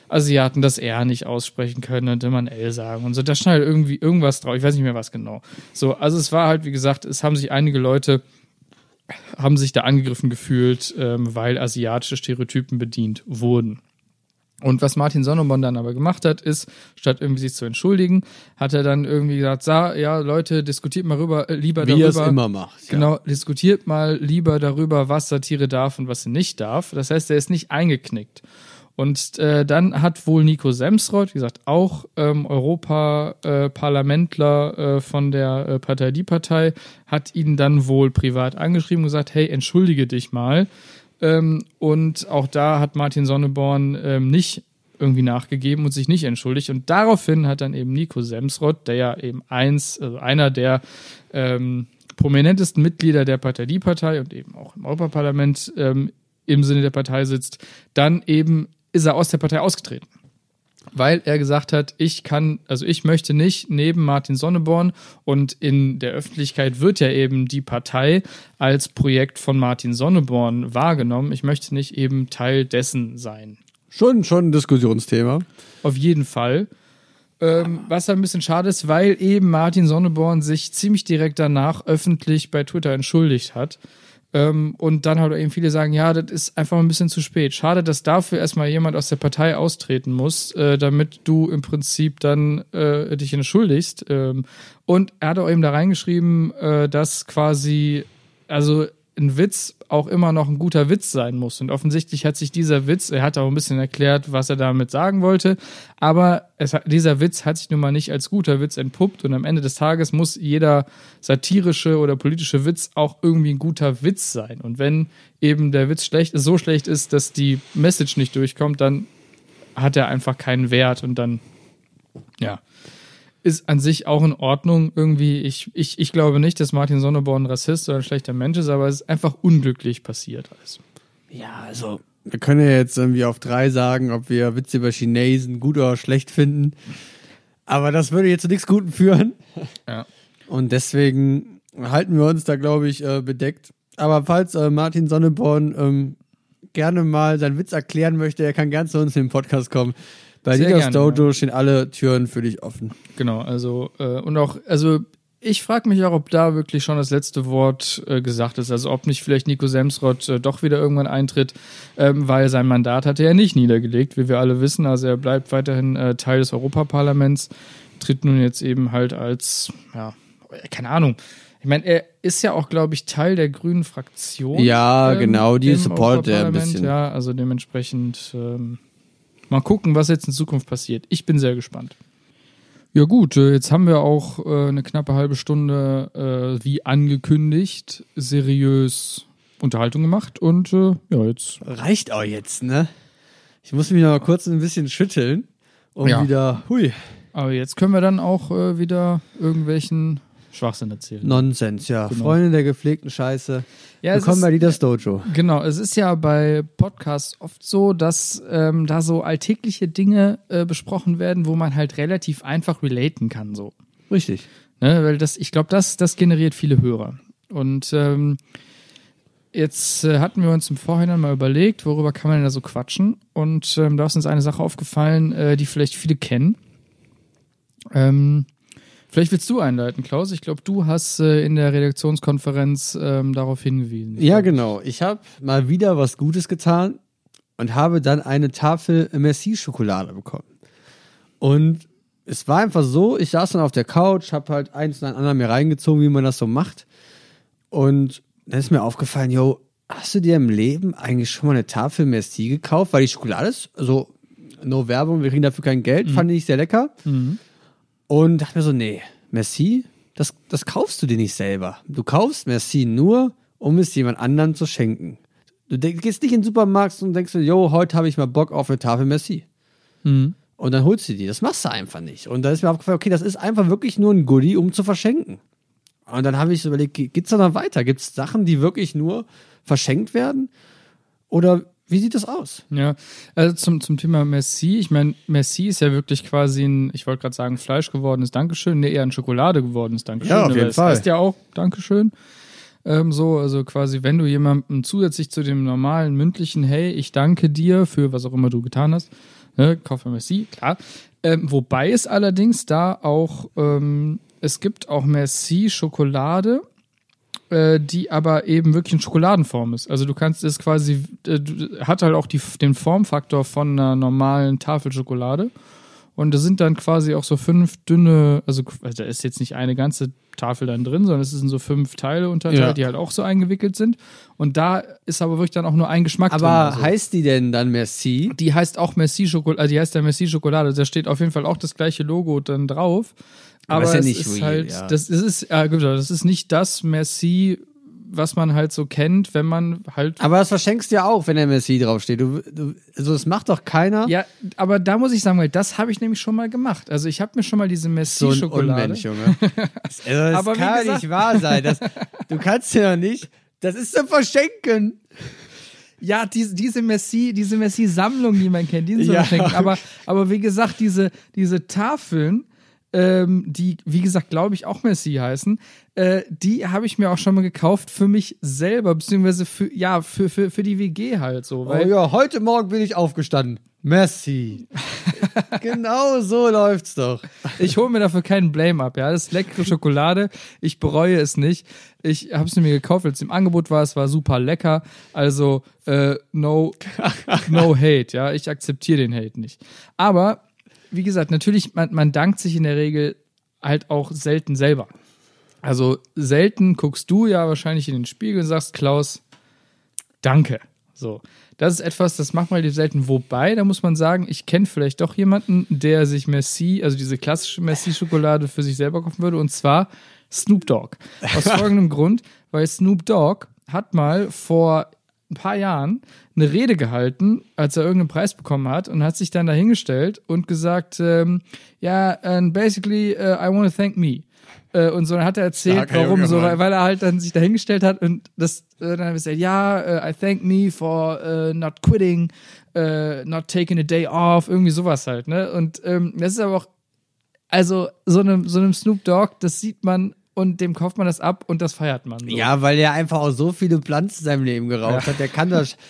Asiaten das R nicht aussprechen können und immer ein L sagen und so. Da stand halt irgendwie irgendwas drauf, ich weiß nicht mehr was genau. So, also es war halt, wie gesagt, es haben sich einige Leute haben sich da angegriffen gefühlt, ähm, weil asiatische Stereotypen bedient wurden. Und was Martin Sonneborn dann aber gemacht hat, ist, statt irgendwie sich zu entschuldigen, hat er dann irgendwie gesagt, sa, ja, Leute, diskutiert mal rüber, äh, lieber Wie darüber. er es immer macht. Ja. Genau, diskutiert mal lieber darüber, was Satire darf und was sie nicht darf. Das heißt, er ist nicht eingeknickt. Und äh, dann hat wohl Nico Semsrott, wie gesagt, auch ähm, Europaparlamentler äh, von der äh, Partei Die Partei, hat ihn dann wohl privat angeschrieben und gesagt, hey, entschuldige dich mal. Ähm, und auch da hat Martin Sonneborn ähm, nicht irgendwie nachgegeben und sich nicht entschuldigt. Und daraufhin hat dann eben Nico Semsrott, der ja eben eins, also einer der ähm, prominentesten Mitglieder der Partei Die Partei und eben auch im Europaparlament ähm, im Sinne der Partei sitzt, dann eben ist er aus der Partei ausgetreten. Weil er gesagt hat, ich kann, also ich möchte nicht neben Martin Sonneborn und in der Öffentlichkeit wird ja eben die Partei als Projekt von Martin Sonneborn wahrgenommen. Ich möchte nicht eben Teil dessen sein. Schon, schon ein Diskussionsthema. Auf jeden Fall. Ähm, was ein bisschen schade ist, weil eben Martin Sonneborn sich ziemlich direkt danach öffentlich bei Twitter entschuldigt hat. Ähm, und dann halt eben viele sagen, ja, das ist einfach ein bisschen zu spät. Schade, dass dafür erstmal jemand aus der Partei austreten muss, äh, damit du im Prinzip dann äh, dich entschuldigst. Ähm, und er hat auch eben da reingeschrieben, äh, dass quasi, also ein Witz auch immer noch ein guter Witz sein muss. Und offensichtlich hat sich dieser Witz, er hat auch ein bisschen erklärt, was er damit sagen wollte, aber es, dieser Witz hat sich nun mal nicht als guter Witz entpuppt und am Ende des Tages muss jeder satirische oder politische Witz auch irgendwie ein guter Witz sein. Und wenn eben der Witz schlecht, so schlecht ist, dass die Message nicht durchkommt, dann hat er einfach keinen Wert und dann, ja ist an sich auch in Ordnung. Irgendwie, ich, ich, ich glaube nicht, dass Martin Sonneborn ein Rassist oder ein schlechter Mensch ist, aber es ist einfach unglücklich passiert alles. Ja, also wir können ja jetzt irgendwie auf drei sagen, ob wir Witze über Chinesen gut oder schlecht finden. Aber das würde jetzt zu nichts Guten führen. Ja. Und deswegen halten wir uns da, glaube ich, äh, bedeckt. Aber falls äh, Martin Sonneborn ähm, gerne mal seinen Witz erklären möchte, er kann gerne zu uns in den Podcast kommen. Bei Sehr Didas gerne, Dojo ja. stehen alle Türen für dich offen. Genau, also äh, und auch, also ich frage mich auch, ob da wirklich schon das letzte Wort äh, gesagt ist. Also ob nicht vielleicht Nico Semsrott äh, doch wieder irgendwann eintritt, ähm, weil sein Mandat hat er ja nicht niedergelegt, wie wir alle wissen. Also er bleibt weiterhin äh, Teil des Europaparlaments, tritt nun jetzt eben halt als, ja, keine Ahnung. Ich meine, er ist ja auch, glaube ich, Teil der grünen Fraktion. Ja, genau, die supportet er ein bisschen. Ja, also dementsprechend ähm, mal gucken, was jetzt in Zukunft passiert. Ich bin sehr gespannt. Ja gut, äh, jetzt haben wir auch äh, eine knappe halbe Stunde, äh, wie angekündigt, seriös Unterhaltung gemacht und äh, ja, jetzt Reicht auch jetzt, ne? Ich muss mich noch mal kurz ein bisschen schütteln, um Ja. wieder, hui, Aber jetzt können wir dann auch wieder irgendwelchen Schwachsinn erzählen. Nonsens, ja. Genau. Freunde der gepflegten Scheiße. Ja, Willkommen bei Didas Dojo. Genau, es ist ja bei Podcasts oft so, dass ähm, da so alltägliche Dinge äh, besprochen werden, wo man halt relativ einfach relaten kann, so. Richtig. Ne? Weil das, ich glaube, das, das generiert viele Hörer. Und ähm, jetzt äh, hatten wir uns im Vorhinein mal überlegt, worüber kann man denn da so quatschen. Und ähm, da ist uns eine Sache aufgefallen, äh, die vielleicht viele kennen. Ähm, vielleicht willst du einleiten, Klaus. Ich glaube, du hast äh, in der Redaktionskonferenz ähm, darauf hingewiesen. Ja, genau. Ich habe mal wieder was Gutes getan und habe dann eine Tafel Merci-Schokolade bekommen. Und es war einfach so, ich saß dann auf der Couch, habe halt eins nach anderen mir reingezogen, wie man das so macht. Und dann ist mir aufgefallen, yo, hast du dir im Leben eigentlich schon mal eine Tafel Merci gekauft? Weil die Schokolade ist, also no Werbung, wir kriegen dafür kein Geld, fand ich sehr lecker. Und dachte mir so, nee, Merci, das, das kaufst du dir nicht selber. Du kaufst Merci nur, um es jemand anderem zu schenken. Du gehst nicht in den Supermarkt und denkst, yo, heute habe ich mal Bock auf eine Tafel Merci. Mhm. Und dann holst du die. Das machst du einfach nicht. Und da ist mir aufgefallen, okay, das ist einfach wirklich nur ein Goodie, um zu verschenken. Und dann habe ich so überlegt, ge- geht's da noch weiter? Gibt es Sachen, die wirklich nur verschenkt werden? Oder Wie sieht das aus? Ja, also zum, zum Thema Merci. Ich meine, Merci ist ja wirklich quasi ein, ich wollte gerade sagen, Fleisch gewordenes Dankeschön, nee, eher ein Schokolade gewordenes Dankeschön. Ja, auf jeden Fall. heißt ja auch Dankeschön. Ähm, so, also quasi, wenn du jemandem zusätzlich zu dem normalen mündlichen, hey, ich danke dir für was auch immer du getan hast, ne, kauf mir Merci, klar. Ähm, wobei es allerdings da auch, ähm, es gibt auch Merci Schokolade, äh, die aber eben wirklich in Schokoladenform ist. Also du kannst es quasi, äh, hat halt auch die, den Formfaktor von einer normalen Tafelschokolade. Und da sind dann quasi auch so fünf dünne, also da ist jetzt nicht eine ganze Tafel dann drin, sondern es sind so fünf Teile unterteilt, Ja. die halt auch so eingewickelt sind. Und da ist aber wirklich dann auch nur ein Geschmack drin. Aber Also. heißt die denn dann Merci? Die heißt auch Merci Schokolade, also die heißt ja Merci Schokolade. Da steht auf jeden Fall auch das gleiche Logo dann drauf. Aber Aber, ist ja es nicht ist real, halt, ja. das ist, gut, das ist nicht das Merci, was man halt so kennt, wenn man halt. Aber das verschenkst du ja auch, wenn der Merci draufsteht. Du, du, also das macht doch keiner. Ja, aber da muss ich sagen, weil das habe ich nämlich schon mal gemacht. Also ich habe mir schon mal diese so ein Merci-Schokolade. Unmensch, Junge. Das, also das Aber kann gesagt- nicht wahr sein. Das, du kannst ja nicht. Das ist zu verschenken. Ja, diese, diese Messi, diese Messi-Sammlung, die man kennt, die sind so Ja. verschenken. Aber, aber wie gesagt, diese, diese Tafeln, ähm, die, wie gesagt, glaube ich, auch Messi heißen, äh, die habe ich mir auch schon mal gekauft für mich selber, beziehungsweise für, ja, für, für, für die WG halt so. Oh Weil, ja, heute Morgen bin ich aufgestanden. Merci. genau so läuft's doch. Ich hole mir dafür keinen Blame ab, ja. Das ist leckere Schokolade. Ich bereue es nicht. Ich habe es mir gekauft, als es im Angebot war. Es war super lecker. Also, äh, no, no hate, ja. Ich akzeptiere den Hate nicht. Aber, wie gesagt, natürlich, man, man dankt sich in der Regel halt auch selten selber. Also, selten guckst du ja wahrscheinlich in den Spiegel und sagst, Klaus, danke. So. Das ist etwas, das macht man relativ selten. Wobei, da muss man sagen, ich kenne vielleicht doch jemanden, der sich Merci, also diese klassische Merci-Schokolade für sich selber kaufen würde, und zwar Snoop Dogg. Aus folgendem Grund, weil Snoop Dogg hat mal vor ein paar Jahren eine Rede gehalten, als er irgendeinen Preis bekommen hat und hat sich dann dahingestellt und gesagt, ähm, ja, and basically, uh, I want to thank me. Äh, und so dann hat er erzählt, warum so, weil, weil er halt dann sich dahingestellt hat und das äh, dann hat er gesagt, ja, äh, I thank me for äh, not quitting, äh, not taking a day off, irgendwie sowas halt, ne? Und ähm, das ist aber auch, also so einem, so einem Snoop Dogg, das sieht man und dem kauft man das ab und das feiert man. So. Ja, weil er einfach auch so viele Pflanzen in seinem Leben geraucht hat. Der kann das.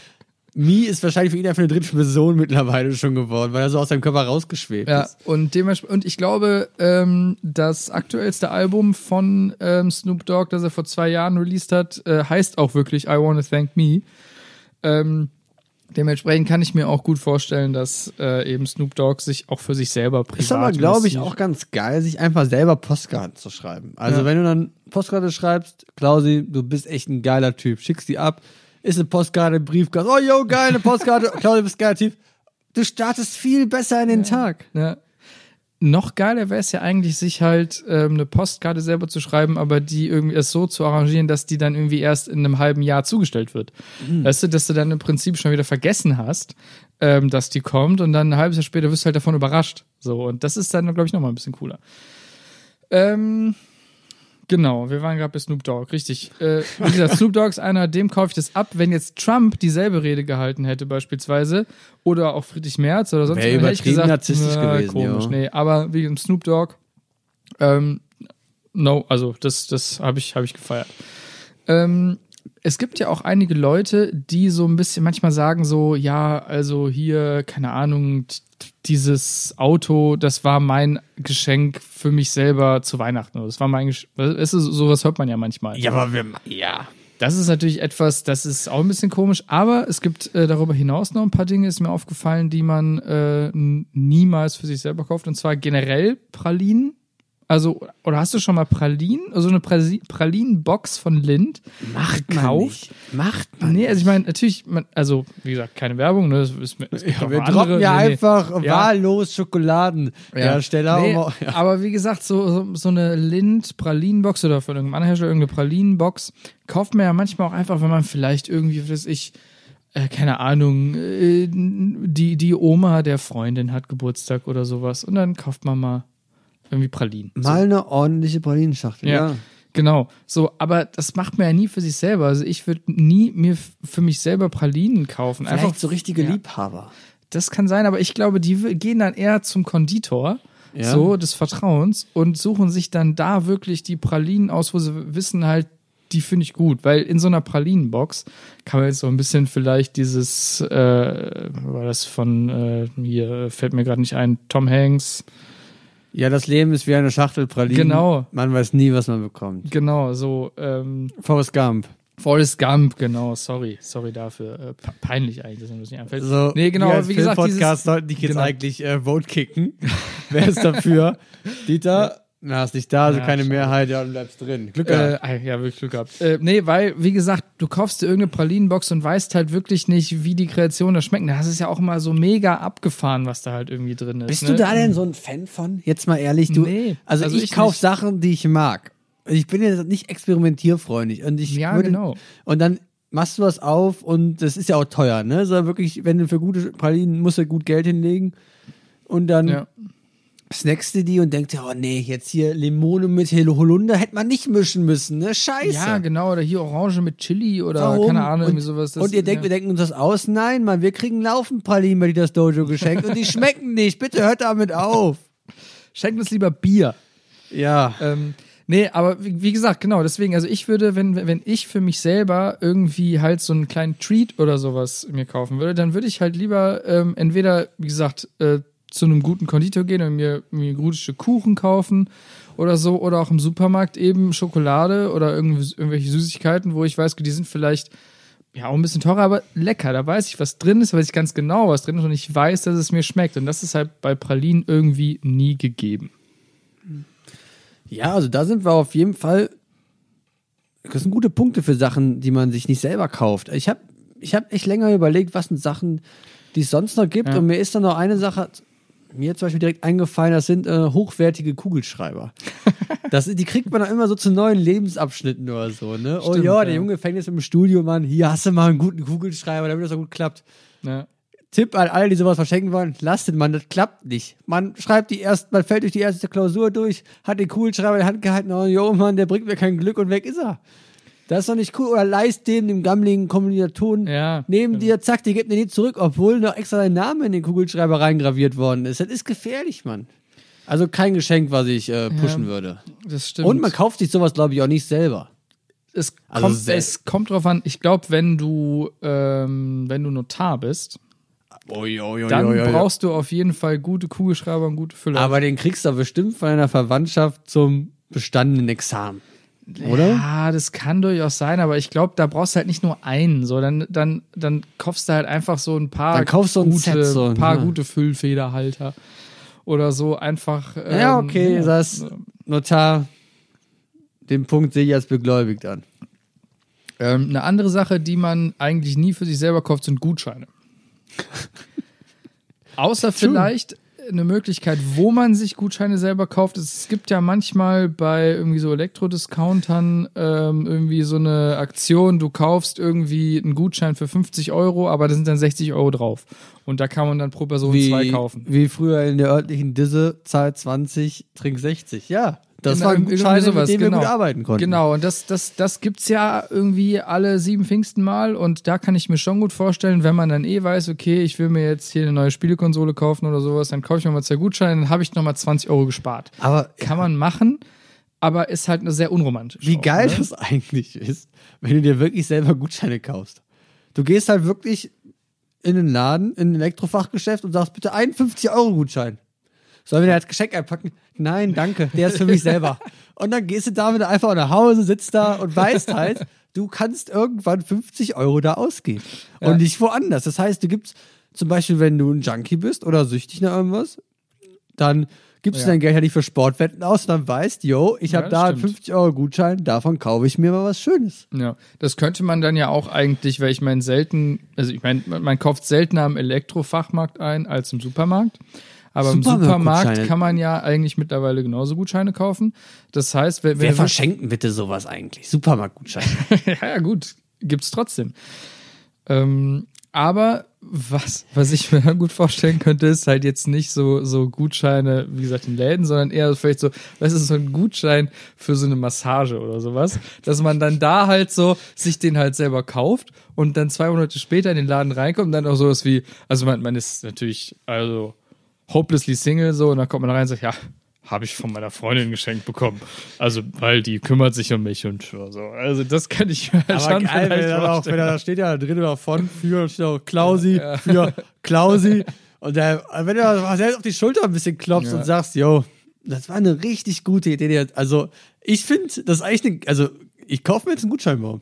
Mi ist wahrscheinlich für ihn einfach eine dritte Person mittlerweile schon geworden, weil er so aus seinem Körper rausgeschwebt Ja, ist. und dementsprechend, und ich glaube, ähm, das aktuellste Album von ähm, Snoop Dogg, das er vor zwei Jahren released hat, äh, heißt auch wirklich I Wanna Thank Me. Ähm, dementsprechend kann ich mir auch gut vorstellen, dass äh, eben Snoop Dogg sich auch für sich selber privat Ist aber, glaube ich, auch ganz geil, sich einfach selber Postkarten zu schreiben. Also, Ja. wenn du dann Postkarte schreibst, Klausi, du bist echt ein geiler Typ, schickst die ab, ist eine Postkarte, ein Briefkasten, oh, yo, geil, eine Postkarte, Klausi, du bist Typ. Du startest viel besser in den Tag. Ja. Noch geiler wäre es ja eigentlich, sich halt ähm, eine Postkarte selber zu schreiben, aber die irgendwie es so zu arrangieren, dass die dann irgendwie erst in einem halben Jahr zugestellt wird. Weißt du, dass du dann im Prinzip schon wieder vergessen hast, ähm, dass die kommt und dann ein halbes Jahr später wirst du halt davon überrascht. So, und das ist dann, glaube ich, nochmal ein bisschen cooler. Ähm, genau, wir waren gerade bei Snoop Dogg, richtig. Äh, wie gesagt, Snoop Dogg ist einer, dem kaufe ich das ab. Wenn jetzt Trump dieselbe Rede gehalten hätte, beispielsweise, oder auch Friedrich Merz oder sonst wer, hätte ich gesagt, narzisstisch na, gewesen, komisch, ja. nee, aber wegen Snoop Dogg, ähm, no, also das, das habe ich, hab ich gefeiert. Ähm, es gibt ja auch einige Leute, die so ein bisschen manchmal sagen so, ja, also hier, keine Ahnung, dieses Auto, das war mein Geschenk für mich selber zu Weihnachten. Das war mein Geschenk. Es ist, sowas hört man ja manchmal. aber wir, ja. Das ist natürlich etwas, das ist auch ein bisschen komisch, aber es gibt äh, darüber hinaus noch ein paar Dinge, ist mir aufgefallen, die man äh, niemals für sich selber kauft. Und zwar generell Pralinen. Also, oder hast du schon mal Pralinen, also eine Pralinenbox von Lind Macht gekauft? Macht man Nee, also ich meine, natürlich, man, also wie gesagt, keine Werbung, ne? Das ist, es gibt Ja, wir droppen ja nee, nee. einfach Ja. wahllos Schokoladenhersteller. Nee, ja. Aber wie gesagt, so, so, so eine Lind-Pralinenbox oder von irgendeinem anderen Hersteller irgendeine Pralinenbox kauft man ja manchmal auch einfach, wenn man vielleicht irgendwie, was weiß ich, äh, keine Ahnung, äh, die, die Oma der Freundin hat Geburtstag oder sowas und dann kauft man mal irgendwie Pralinen. Mal eine ordentliche Pralinenschachtel, Ja. ja. Genau, so, aber das macht man ja nie für sich selber. Also ich würde nie mir für mich selber Pralinen kaufen. Einfach Einfach so richtige ja. Liebhaber. Das kann sein, aber ich glaube, die gehen dann eher zum Konditor, Ja. so des Vertrauens, und suchen sich dann da wirklich die Pralinen aus, wo sie wissen halt, die finde ich gut, weil in so einer Pralinenbox kann man jetzt so ein bisschen vielleicht dieses, äh, war das von, äh, hier fällt mir gerade nicht ein, Tom Hanks, Ja, das Leben ist wie eine Schachtel Pralinen. Genau. Man weiß nie, was man bekommt. genau, so, ähm, Forrest Gump. Forrest Gump, genau, sorry, sorry dafür, äh, pe- peinlich eigentlich, dass mir das nicht einfällt. So, nee, genau, wie gesagt, Podcast dieses, sollten dich jetzt genau. eigentlich äh, Vote kicken. Wer ist dafür? Dieter? Na, ist nicht da, also Ja, keine schade. Mehrheit, ja, du bleibst drin. Glück Äh, gehabt. ah, ja, wirklich Glück gehabt. Äh, nee, weil, wie gesagt, du kaufst dir irgendeine Pralinenbox und weißt halt wirklich nicht, wie die Kreationen da schmecken. Das ist ja auch immer so mega abgefahren, was da halt irgendwie drin ist. Bist ne? du da denn so ein Fan von? Jetzt mal ehrlich, du. Nee, also, also ich, ich kaufe nicht. Sachen, die ich mag. Ich bin jetzt nicht experimentierfreundlich und ich Ja, würde, genau. Und dann machst du was auf und das ist ja auch teuer, ne? So wirklich, wenn du für gute Pralinen musst du gut Geld hinlegen und dann Ja. Snackst du die und denkst oh nee, jetzt hier Limone mit Holunder hätte man nicht mischen müssen, ne? Scheiße. ja, genau. Oder hier Orange mit Chili oder Warum? keine Ahnung, irgendwie sowas. Das- und ihr denkt, ja. wir denken uns das aus? Nein, Mann, wir kriegen laufend Pralinen bei die das Dojo geschenkt und die schmecken nicht. Bitte hört damit auf. Schenkt uns lieber Bier. Ja. Ähm, nee, aber wie, wie gesagt, genau, deswegen, also ich würde, wenn, wenn ich für mich selber irgendwie halt so einen kleinen Treat oder sowas mir kaufen würde, dann würde ich halt lieber ähm, entweder, wie gesagt, äh, zu einem guten Konditor gehen und mir, mir ein gutes Stück Kuchen kaufen oder so, oder auch im Supermarkt eben Schokolade oder irgendwelche Süßigkeiten, wo ich weiß, die sind vielleicht ja auch ein bisschen teurer, aber lecker. Da weiß ich, was drin ist, weiß ich ganz genau, was drin ist und ich weiß, dass es mir schmeckt. Und das ist halt bei Pralinen irgendwie nie gegeben. Ja, also da sind wir auf jeden Fall. Das sind gute Punkte für Sachen, die man sich nicht selber kauft. Ich habe ich hab echt länger überlegt, was sind Sachen, die es sonst noch gibt. Ja. Und mir ist dann noch eine Sache, mir zum Beispiel direkt eingefallen, das sind äh, hochwertige Kugelschreiber. Das, die kriegt man dann immer so zu neuen Lebensabschnitten oder so. Ne? oh Stimmt, ja, ja. der Junge fängt jetzt im Studio, Mann, hier hast du mal einen guten Kugelschreiber, damit das so gut klappt. Ja. Tipp an alle, die sowas verschenken wollen, lasst den Mann, das klappt nicht. Man schreibt die erst, man fällt durch die erste Klausur durch, hat den Kugelschreiber in der Hand gehalten, oh jo Mann, der bringt mir kein Glück und weg ist er. Das ist doch nicht cool. Oder leist dem, dem gammeligen Kommilitonen Ja, neben genau. dir, zack, die gibt dir nie zurück, obwohl noch extra dein Name in den Kugelschreiber reingraviert worden ist. Das ist gefährlich, Mann. Also kein Geschenk, was ich äh, pushen würde. Das stimmt. Und man kauft sich sowas, glaube ich, auch nicht selber. es Also kommt, es kommt drauf an, ich glaube, wenn du, ähm, wenn du Notar bist, Oh, jo, jo, dann brauchst du auf jeden Fall gute Kugelschreiber und gute Füller. Aber den kriegst du bestimmt von einer Verwandtschaft zum bestandenen Examen. Oder? Ja, das kann durchaus sein, aber ich glaube, da brauchst du halt nicht nur einen, so dann, dann, dann kaufst du halt einfach so ein paar Dann kaufst du ein gute, Set so, paar ja. gute Füllfederhalter oder so einfach. Ähm, Ja, okay, ja. das Notar, den Punkt sehe ich als begläubigt an. Ähm, eine andere Sache, die man eigentlich nie für sich selber kauft, sind Gutscheine. Außer vielleicht eine Möglichkeit, wo man sich Gutscheine selber kauft. Es gibt ja manchmal bei irgendwie so Elektrodiscountern ähm, irgendwie so eine Aktion, du kaufst irgendwie einen Gutschein für 50 Euro, aber da sind dann 60 Euro drauf. Und da kann man dann pro Person zwei kaufen. wie früher in der örtlichen Disse, Zahl 20, trink 60. Ja, das irgendwie Gutscheine, sowas, mit denen genau. wir gut arbeiten konnten. Genau, und das, das, das gibt's ja irgendwie alle sieben Pfingsten mal und da kann ich mir schon gut vorstellen, wenn man dann eh weiß, okay, ich will mir jetzt hier eine neue Spielekonsole kaufen oder sowas, dann kaufe ich mir mal zwei Gutscheine, dann habe ich nochmal 20 Euro gespart. Aber Kann man machen, aber ist halt eine sehr unromantisch. wie auch, geil ne? das eigentlich ist, wenn du dir wirklich selber Gutscheine kaufst. Du gehst halt wirklich in den Laden, in ein Elektrofachgeschäft und sagst, bitte einen 50-Euro-Gutschein. Sollen wir den als Geschenk einpacken? Nein, danke, der ist für mich selber. Und dann gehst du damit einfach nach Hause, sitzt da und weißt halt, du kannst irgendwann 50 Euro da ausgeben. Ja. Und nicht woanders. Das heißt, du gibst zum Beispiel, wenn du ein Junkie bist oder süchtig nach irgendwas, dann gibst Ja. du dein Geld ja nicht für Sportwetten aus, dann weißt, yo, ich Ja, habe das da einen stimmt. 50 Euro Gutschein, davon kaufe ich mir mal was Schönes. Ja, das könnte man dann ja auch eigentlich, weil ich meine selten, also ich meine, man, kauft seltener im Elektrofachmarkt ein als im Supermarkt. Aber im Supermarktgutscheine. Supermarkt kann man ja eigentlich mittlerweile genauso Gutscheine kaufen. Das heißt, wenn, Wer verschenkt bitte sowas eigentlich? Supermarktgutschein. ja, ja, gut, gibt's trotzdem. Ähm, Aber was, was ich mir gut vorstellen könnte, ist halt jetzt nicht so, so Gutscheine, wie gesagt, in Läden, sondern eher vielleicht so, weißt du, so ein Gutschein für so eine Massage oder sowas, dass man dann da halt so sich den halt selber kauft und dann zwei Monate später in den Laden reinkommt und dann auch sowas wie, also man, man ist natürlich, also hopelessly single so und dann kommt man rein und sagt, ja, habe ich von meiner Freundin geschenkt bekommen. Also, weil die kümmert sich um mich und so. Also, das kann ich mir Aber schon geil, wenn, er dann auch, wenn er da steht ja drin oder von für steht auch Klausi für Klausi und der, wenn du da selbst auf die Schulter ein bisschen klopfst Ja. und sagst, yo, das war eine richtig gute Idee. Also ich finde, das ist eigentlich eine, also ich kaufe mir jetzt einen Gutscheinbaum.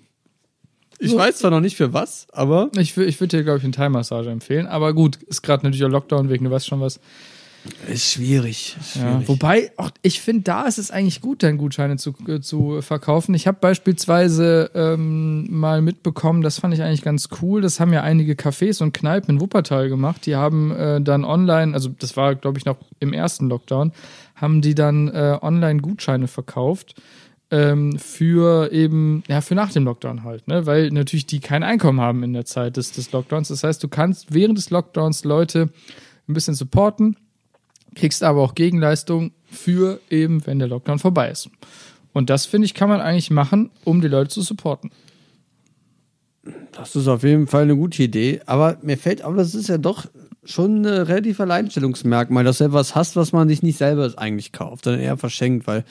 Ich So. weiß zwar noch nicht für was, aber Ich, ich würde dir, glaube ich, eine Thai-Massage empfehlen. Aber gut, ist gerade natürlich auch Lockdown wegen, du weißt schon was. ist schwierig. Ist Ja. schwierig. Wobei, auch, ich finde, da ist es eigentlich gut, dann Gutscheine zu, äh, zu verkaufen. Ich habe beispielsweise ähm, mal mitbekommen, das fand ich eigentlich ganz cool. Das haben ja einige Cafés und Kneipen in Wuppertal gemacht. Die haben äh, dann online, also das war, glaube ich, noch im ersten Lockdown, haben die dann äh, online Gutscheine verkauft. Ähm, für eben, ja, für nach dem Lockdown halt, ne? Weil natürlich die kein Einkommen haben in der Zeit des, des Lockdowns. Das heißt, du kannst während des Lockdowns Leute ein bisschen supporten, kriegst aber auch Gegenleistung für eben, wenn der Lockdown vorbei ist. Und das, finde ich, kann man eigentlich machen, um die Leute zu supporten. Das ist auf jeden Fall eine gute Idee. Aber mir fällt auf, das ist ja doch schon ein relativ Alleinstellungsmerkmal, dass du etwas hast, was man sich nicht selber eigentlich kauft, sondern eher verschenkt, weil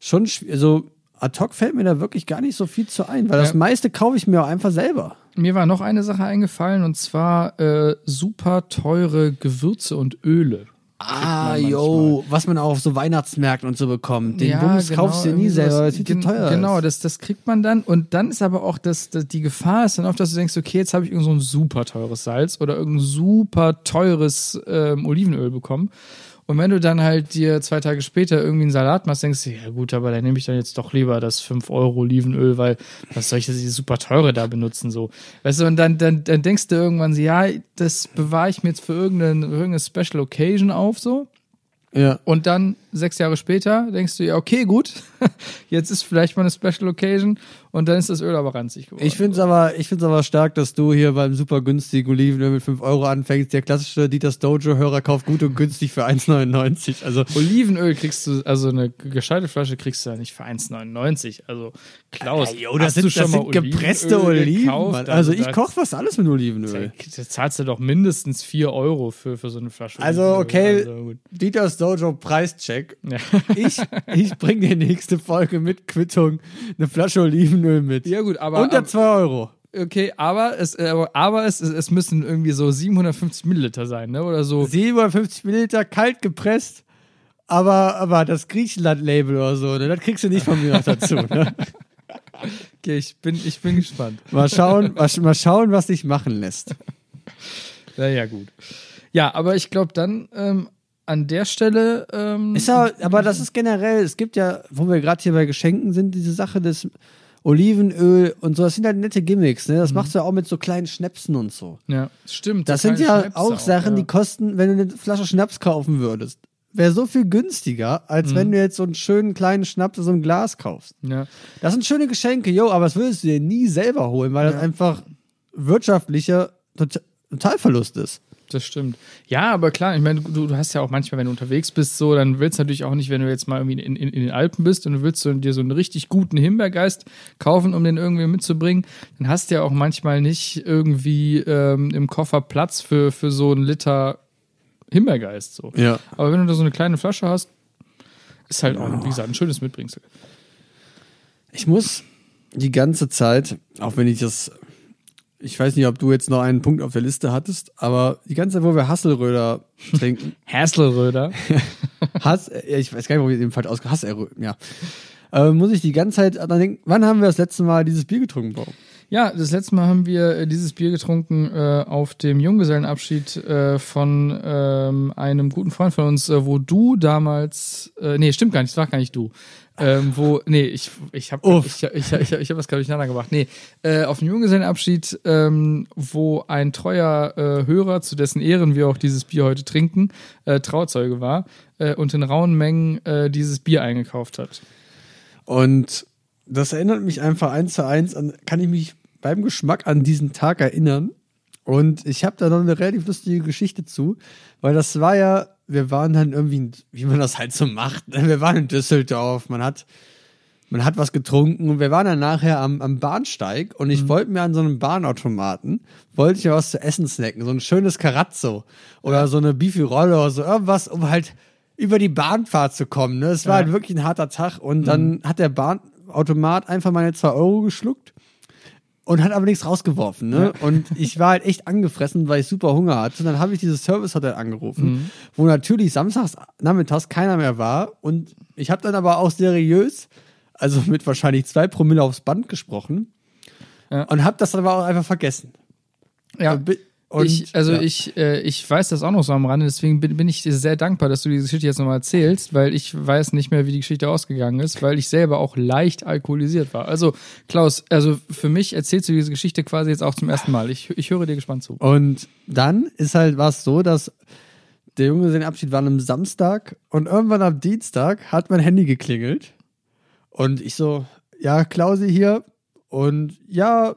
schon, also ad hoc fällt mir da wirklich gar nicht so viel zu ein, weil das Ja. meiste kaufe ich mir auch einfach selber. Mir war noch eine Sache eingefallen und zwar äh, super teure Gewürze und Öle. Ah, yo, was man auch auf so Weihnachtsmärkten und so bekommt. Den Bums kaufst du nie selber, weil es viel zu teuer Genau, das, das kriegt man dann. Und dann ist aber auch das, das, die Gefahr ist dann oft, dass du denkst, okay, jetzt habe ich irgend so ein super teures Salz oder irgendein super teures ähm, Olivenöl bekommen. Und wenn du dann halt dir zwei Tage später irgendwie einen Salat machst, denkst du, ja gut, aber dann nehme ich dann jetzt doch lieber das 5 Euro Olivenöl, weil was soll ich das super teure da benutzen so? Weißt du, und dann, dann, dann denkst du irgendwann so, ja, das bewahre ich mir jetzt für irgendeine, irgendeine Special Occasion auf so. Ja. Und dann sechs Jahre später denkst du ja, okay, gut, jetzt ist vielleicht mal eine Special Occasion und dann ist das Öl aber ranzig geworden. Ich finde es aber, ich find's aber stark, dass du hier beim super günstigen Olivenöl mit 5 Euro anfängst. Der klassische Dieters Dojo-Hörer kauft gut und günstig für 1,99. Also Olivenöl kriegst du, also eine gescheite Flasche kriegst du ja nicht für 1,99. Also Klaus, Ey, yo, das hast sind, du das schon mal sind gepresste Olivenöl Oliven. gekauft? Mann. Also ich koche fast alles mit Olivenöl. da zahlst du doch mindestens 4 Euro für, für so eine Flasche. Also Olivenöl. okay, Also. Dieters Dojo Preischeck. Ja. Ich, ich bringe dir nächste Folge mit Quittung eine Flasche Olivenöl mit. ja gut, aber Unter 2 Euro. okay, aber es, äh, aber es, es, müssen irgendwie so 750 Milliliter sein, ne? Oder so. 750 Milliliter kalt gepresst. Aber, aber das Griechenland-Label oder so, ne, das kriegst du nicht von mir noch dazu. Ne? Okay, ich bin, ich bin gespannt. Mal schauen, mal, sch- mal schauen, was sich machen lässt. Ja, ja, gut. Ja, aber ich glaube dann ähm, an der Stelle. Ähm, Ist ja, aber das ist generell, es gibt ja, wo wir gerade hier bei Geschenken sind, diese Sache des Olivenöl und so, das sind halt nette Gimmicks, ne? Das machst du ja auch mit so kleinen Schnäpsen und so. ja, stimmt. Das sind ja Schnäpse auch Sachen, ja. die kosten, wenn du eine Flasche Schnaps kaufen würdest, wäre so viel günstiger, als wenn du jetzt so einen schönen kleinen Schnaps aus so einem Glas kaufst. Ja. Das sind schöne Geschenke, yo, aber das würdest du dir nie selber holen, weil das einfach wirtschaftlicher Tot- Totalverlust ist. Das stimmt. Ja, aber klar, ich meine, du, du hast ja auch manchmal, wenn du unterwegs bist, so, dann willst du natürlich auch nicht, wenn du jetzt mal irgendwie in, in, in den Alpen bist und du willst so, dir so einen richtig guten Himbeergeist kaufen, um den irgendwie mitzubringen, dann hast du ja auch manchmal nicht irgendwie ähm, im Koffer Platz für, für so einen Liter Himbeergeist. So. Ja. Aber wenn du da so eine kleine Flasche hast, ist halt auch, wie gesagt, ein schönes Mitbringsel. Ich muss die ganze Zeit, auch wenn ich das, ich weiß nicht, ob du jetzt noch einen Punkt auf der Liste hattest, aber die ganze Zeit, wo wir Hasselröder trinken, Hasselröder. Hass, äh, ich weiß gar nicht, wo ich den falsch ausge, Hasserröder, ja, äh, muss ich die ganze Zeit dran denken, wann haben wir das letzte Mal dieses Bier getrunken, Bro? Ja, das letzte Mal haben wir äh, dieses Bier getrunken äh, auf dem Junggesellenabschied äh, von ähm, einem guten Freund von uns, äh, wo du damals, äh, nee, stimmt gar nicht, das war gar nicht du. Ähm, wo, nee, ich, ich habe ich, ich, ich, ich hab was gerade durcheinander gebracht. Nee, äh, auf dem Junggesellenabschied, ähm, wo ein treuer äh, Hörer, zu dessen Ehren wir auch dieses Bier heute trinken, äh, Trauzeuge war äh, und in rauen Mengen äh, dieses Bier eingekauft hat. Und das erinnert mich einfach eins zu eins an, kann ich mich beim Geschmack an diesen Tag erinnern. Und ich habe da noch eine relativ lustige Geschichte zu, weil das war ja, wir waren dann irgendwie, wie man das halt so macht. ne? Wir waren in Düsseldorf, man hat, man hat was getrunken und wir waren dann nachher am, am Bahnsteig und ich wollte mir an so einem Bahnautomaten, wollte ich mir was zu essen snacken, so ein schönes Carazzo oder so eine Bifi-Rolle oder so irgendwas, um halt über die Bahnfahrt zu kommen. Ne? Es war halt wirklich ein harter Tag und dann hat der Bahnautomat einfach meine zwei Euro geschluckt und hat aber nichts rausgeworfen. Ne? Und ich war halt echt angefressen, weil ich super Hunger hatte. Und dann habe ich dieses Service-Hotel angerufen, wo natürlich samstags nachmittags keiner mehr war. Und ich habe dann aber auch seriös, also mit wahrscheinlich zwei Promille aufs Band gesprochen Ja. und habe das dann aber auch einfach vergessen. Ja. Und ich, also ja. ich, äh, ich weiß das auch noch so am Rande, deswegen bin, bin ich dir sehr dankbar, dass du diese Geschichte jetzt nochmal erzählst, weil ich weiß nicht mehr, wie die Geschichte ausgegangen ist, weil ich selber auch leicht alkoholisiert war. Also, Klaus, also für mich erzählst du diese Geschichte quasi jetzt auch zum ersten Mal. Ich, ich höre dir gespannt zu. Und dann ist halt was so, dass der Junge sein Abschied war an einem Samstag und irgendwann am Dienstag hat mein Handy geklingelt. Und ich so, ja, Klausi hier. Und ja,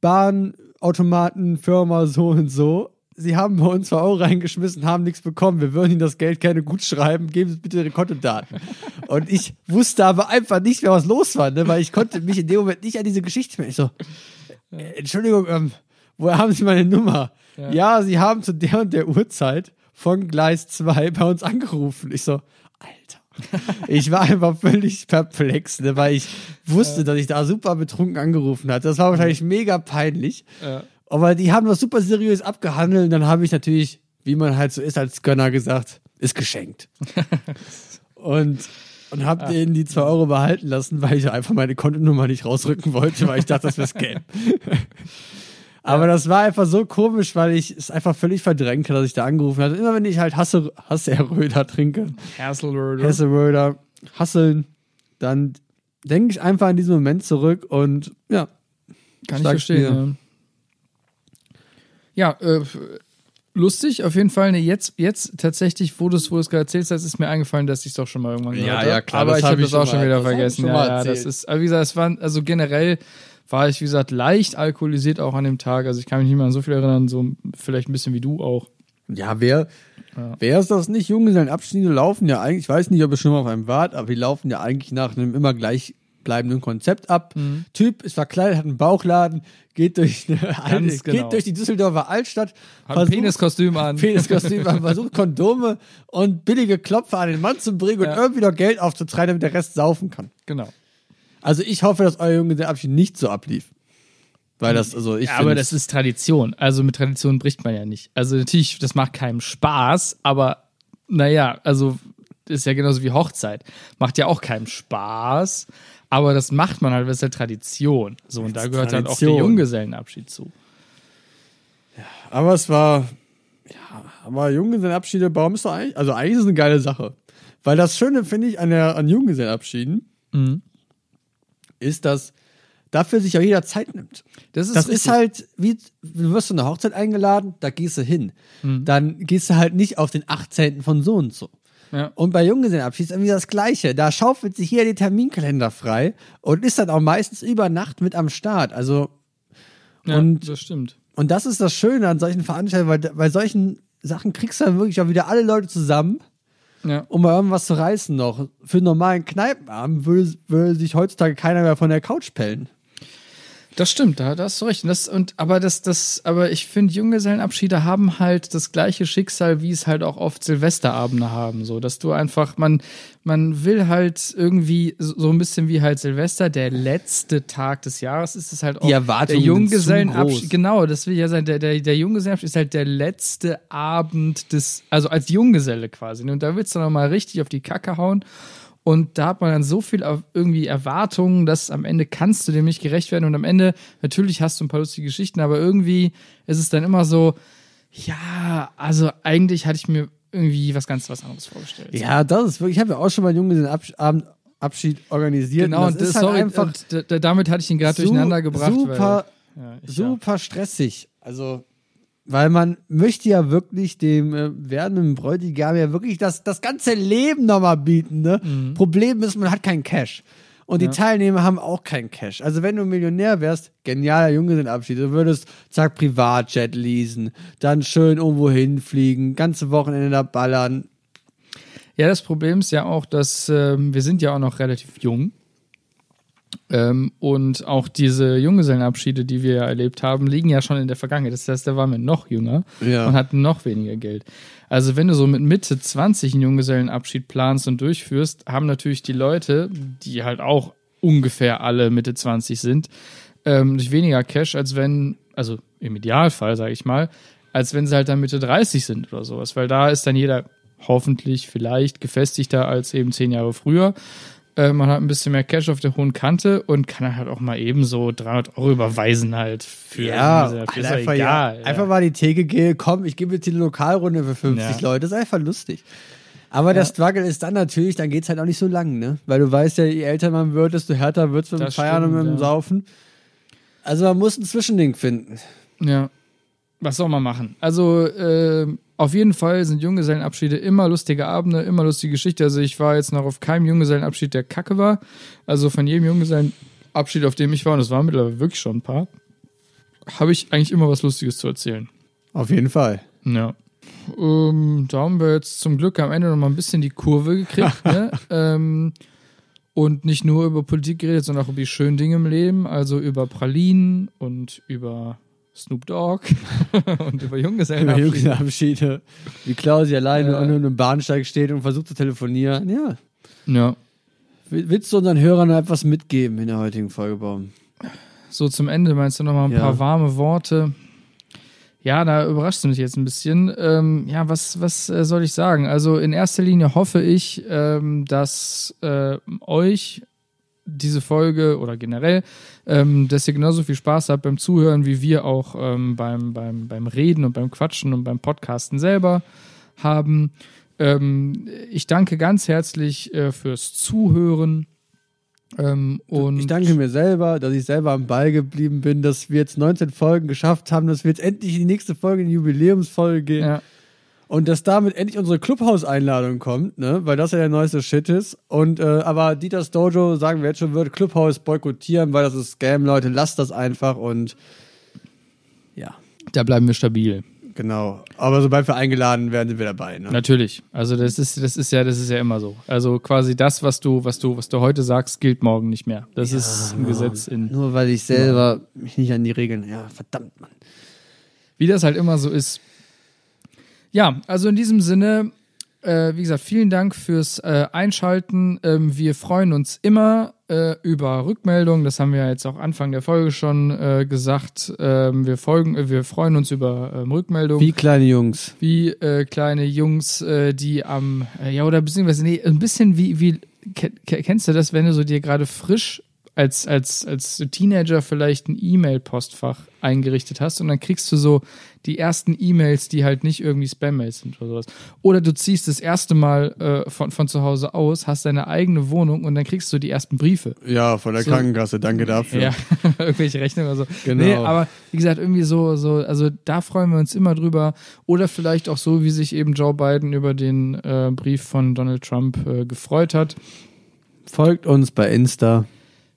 Bahnautomaten, Firma so und so. Sie haben bei uns zwei Euro reingeschmissen, haben nichts bekommen. Wir würden Ihnen das Geld gerne gut schreiben. Geben Sie bitte Ihre Kontodaten. Und ich wusste aber einfach nicht mehr, was los war, ne? weil ich konnte mich in dem Moment nicht an diese Geschichte mehr. Ich so, äh, Entschuldigung, ähm, woher haben Sie meine Nummer? Ja. Sie haben zu der und der Uhrzeit von Gleis 2 bei uns angerufen. Ich so, Alter. Ich war einfach völlig perplex, ne, weil ich wusste, dass ich da super betrunken angerufen hatte. Das war wahrscheinlich mega peinlich. Aber die haben das super seriös abgehandelt. Und dann habe ich natürlich, wie man halt so ist als Gönner gesagt, ist geschenkt. und und habe denen die zwei Euro behalten lassen, weil ich einfach meine Kontonummer nicht rausrücken wollte, weil ich dachte, das wäre Scam. Aber das war einfach so komisch, weil ich es einfach völlig verdrängt habe, dass ich da angerufen hatte. Immer wenn ich halt Hasse, Hasseröder trinke, Hasselröder. Hasseröder, Hasseln, dann denke ich einfach an diesen Moment zurück und ja. Kann ich verstehen. Ja, ja äh, lustig, auf jeden Fall. Nee, jetzt, jetzt tatsächlich, wo du es wo du's gerade erzählt hast, ist mir eingefallen, dass ich es doch schon mal irgendwann Ja, gehört ja, hab. klar, Aber ich hab habe das auch schon wieder vergessen. schon Ja, ja, das ist, aber wie gesagt, es waren, also generell war ich, wie gesagt, leicht alkoholisiert auch an dem Tag. Also ich kann mich nicht mehr an so viel erinnern, so vielleicht ein bisschen wie du auch. Ja, wer, wer ist das nicht? Junggesellenabschiede laufen ja eigentlich, ich weiß nicht, ob ihr schon mal auf einem wart, aber die laufen ja eigentlich nach einem immer gleichbleibenden Konzept ab. Mhm. Typ ist verkleidet, hat einen Bauchladen, geht durch, eine, Ganz genau. geht durch die Düsseldorfer Altstadt, Hat ein Peniskostüm an. Peniskostüm, versucht Kondome und billige Klopfer an den Mann zu bringen und Ja. irgendwie noch Geld aufzutreiben, damit der Rest saufen kann. Genau. Also ich hoffe, dass euer Junggesellenabschied nicht so ablief. Weil das, also ich Ja, aber das ist Tradition. Also mit Tradition bricht man ja nicht. Also natürlich, das macht keinem Spaß, aber naja, also ist ja genauso wie Hochzeit. Macht ja auch keinem Spaß, aber das macht man halt, das ist ja Tradition. So, und da gehört halt auch der. Junggesellenabschied zu. Aber es war, ja, aber Junggesellenabschiede, warum ist doch eigentlich, also eigentlich ist es eine geile Sache. Weil das Schöne, finde ich, an, der, an Junggesellenabschieden Mhm. Ist, dass dafür sich auch jeder Zeit nimmt. Das ist, Das ist halt, wie, du wirst zu einer Hochzeit eingeladen, da gehst du hin. Mhm. Dann gehst du halt nicht auf den 18. von so und so. Ja. Und bei Junggesellenabschied ist irgendwie das Gleiche. Da schaufelt sich hier den Terminkalender frei und ist dann auch meistens über Nacht mit am Start. Also, ja, und- das stimmt. und das ist das Schöne an solchen Veranstaltungen, weil bei solchen Sachen kriegst du dann wirklich auch wieder alle Leute zusammen, Ja. um mal irgendwas zu reißen noch. Für einen normalen Kneipenabend würde, würde sich heutzutage keiner mehr von der Couch pellen. Das stimmt, da, da hast du recht. Und Das, und, aber das, das, aber ich finde, Junggesellenabschiede haben halt das gleiche Schicksal, wie es halt auch oft Silvesterabende haben. So, dass du einfach, man, man will halt irgendwie so ein bisschen wie halt Silvester, der letzte Tag des Jahres ist es halt auch. Die Erwartungen der Junggesellenabschied, genau, das will ja sein, der, der, der Junggesellenabschied ist halt der letzte Abend des, also als Junggeselle quasi. ne? Und da willst du noch mal richtig auf die Kacke hauen. Und da hat man dann so viel irgendwie Erwartungen, dass am Ende kannst du dem nicht gerecht werden. Und am Ende, natürlich hast du ein paar lustige Geschichten, aber irgendwie ist es dann immer so, ja, also eigentlich hatte ich mir irgendwie was ganz was anderes vorgestellt. Ja, das ist wirklich, ich habe ja auch schon mal einen Junggesellenabschied organisiert. genau, und und das, das ist halt sorry, einfach und d- d- damit hatte ich ihn gerade durcheinander gebracht. super, weil, ja, super stressig. Also, weil man möchte ja wirklich dem äh, werdenden Bräutigam ja wirklich das, das ganze Leben nochmal bieten. Ne? Mhm. Problem ist, man hat keinen Cash. Und die Teilnehmer haben auch keinen Cash. Also wenn du Millionär wärst, genialer Junggesellenabschied, du würdest, zack, Privatjet leasen, dann schön irgendwo hinfliegen, ganze Wochenende da ballern. Ja, das Problem ist ja auch, dass ähm, wir sind ja auch noch relativ jung. Ähm, und auch diese Junggesellenabschiede, die wir erlebt haben, liegen ja schon in der Vergangenheit. Das heißt, da waren wir noch jünger Ja. und hatten noch weniger Geld. Also wenn du so mit Mitte 20 einen Junggesellenabschied planst und durchführst, haben natürlich die Leute, die halt auch ungefähr alle Mitte 20 sind, ähm, nicht weniger Cash, als wenn, also im Idealfall, sage ich mal, als wenn sie halt dann Mitte 30 sind oder sowas. Weil da ist dann jeder hoffentlich vielleicht gefestigter als eben zehn Jahre früher. Äh, man hat ein bisschen mehr Cash auf der hohen Kante und kann dann halt auch mal eben so 300 Euro überweisen halt für Ja, für Alter, ist einfach, egal. ja, einfach mal die Theke gehen, komm, ich gebe jetzt die Lokalrunde für 50 Ja. Leute, das ist einfach lustig. Aber der Struggle ist dann natürlich, dann geht's halt auch nicht so lang, ne? Weil du weißt ja, je älter man wird, desto härter wird's mit dem Feiern und mit dem ja. Saufen. Also man muss ein Zwischending finden. Ja. Was soll man machen? Also, äh, auf jeden Fall sind Junggesellenabschiede immer lustige Abende, immer lustige Geschichte. Also, ich war jetzt noch auf keinem Junggesellenabschied, der kacke war. Also, von jedem Junggesellenabschied, auf dem ich war, und es waren mittlerweile wirklich schon ein paar, habe ich eigentlich immer was Lustiges zu erzählen. Auf jeden Fall. Ja. Ähm, da haben wir jetzt zum Glück am Ende noch mal ein bisschen die Kurve gekriegt. ne? ähm, und nicht nur über Politik geredet, sondern auch über die schönen Dinge im Leben, also über Pralinen und über Snoop Dogg und über Über Junggesellenabschiede. Junggesellenabschiede. Wie Klausi alleine Ja. an einem Bahnsteig steht und versucht zu telefonieren. Ja. Ja. Will- Willst du unseren Hörern noch etwas mitgeben in der heutigen Folge, Baum? So zum Ende meinst du noch mal ein Ja. paar warme Worte. Ja, da überrascht du mich jetzt ein bisschen. Ähm, ja, was, was äh, soll ich sagen? Also in erster Linie hoffe ich, ähm, dass äh, euch diese Folge oder generell, ähm, dass ihr genauso viel Spaß habt beim Zuhören, wie wir auch ähm, beim, beim, beim Reden und beim Quatschen und beim Podcasten selber haben. Ähm, ich danke ganz herzlich äh, fürs Zuhören. Ähm, ich danke mir selber, dass ich selber am Ball geblieben bin, dass wir jetzt 19 Folgen geschafft haben, dass wir jetzt endlich in die nächste Folge, in die Jubiläumsfolge gehen Ja, und dass damit endlich unsere Clubhouse-Einladung kommt, ne? weil das ja der neueste Shit ist. Und äh, aber Dieters Dojo, sagen wir jetzt schon, wird Clubhouse boykottieren, weil das ist Scam, Leute, lasst das einfach und ja, da bleiben wir stabil. genau. Aber sobald wir eingeladen werden, sind wir dabei. Ne? Natürlich. Also das ist, das ist ja, das ist ja immer so. Also quasi das, was du, was du, was du heute sagst, gilt morgen nicht mehr. Das ist ein Gesetz in. Nur weil ich selber mich nicht an die Regeln, ja, verdammt, Mann. Wie das halt immer so ist. Ja, also in diesem Sinne, äh, wie gesagt, vielen Dank fürs äh, Einschalten. Ähm, wir freuen uns immer äh, über Rückmeldungen. Das haben wir ja jetzt auch Anfang der Folge schon äh, gesagt. Ähm, wir folgen, äh, wir freuen uns über ähm, Rückmeldungen. Wie kleine Jungs. wie äh, kleine Jungs, die am, ja, oder beziehungsweise, nee, ein bisschen wie, wie, ke- ke- kennst du das, wenn du so dir gerade frisch als, als, als Teenager vielleicht ein E-Mail-Postfach eingerichtet hast und dann kriegst du so die ersten E-Mails, die halt nicht irgendwie Spam-Mails sind oder sowas. Oder du ziehst das erste Mal äh, von, von zu Hause aus, hast deine eigene Wohnung und dann kriegst du die ersten Briefe. Ja, von der So- Krankenkasse, danke dafür. Ja, irgendwelche Rechnungen oder so. Genau. Nee, aber wie gesagt, irgendwie so, so, also da freuen wir uns immer drüber. Oder vielleicht auch so, wie sich eben Joe Biden über den äh, Brief von Donald Trump äh, gefreut hat. Folgt uns bei Insta.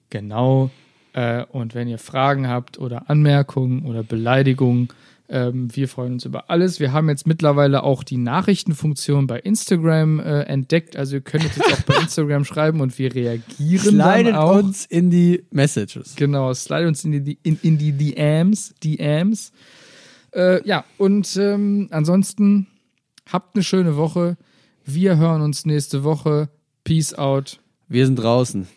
Genau. Äh, und wenn ihr Fragen habt oder Anmerkungen oder Beleidigungen, ähm, wir freuen uns über alles. Wir haben jetzt mittlerweile auch die Nachrichtenfunktion bei Instagram äh, entdeckt. Also ihr könnt jetzt auch bei Instagram schreiben und wir reagieren Slidet dann auch. uns in die Messages. Genau, slide uns in die, in, in die DMs, DMs. Äh, ja, und ähm, ansonsten habt eine schöne Woche. Wir hören uns nächste Woche. Peace out. Wir sind draußen.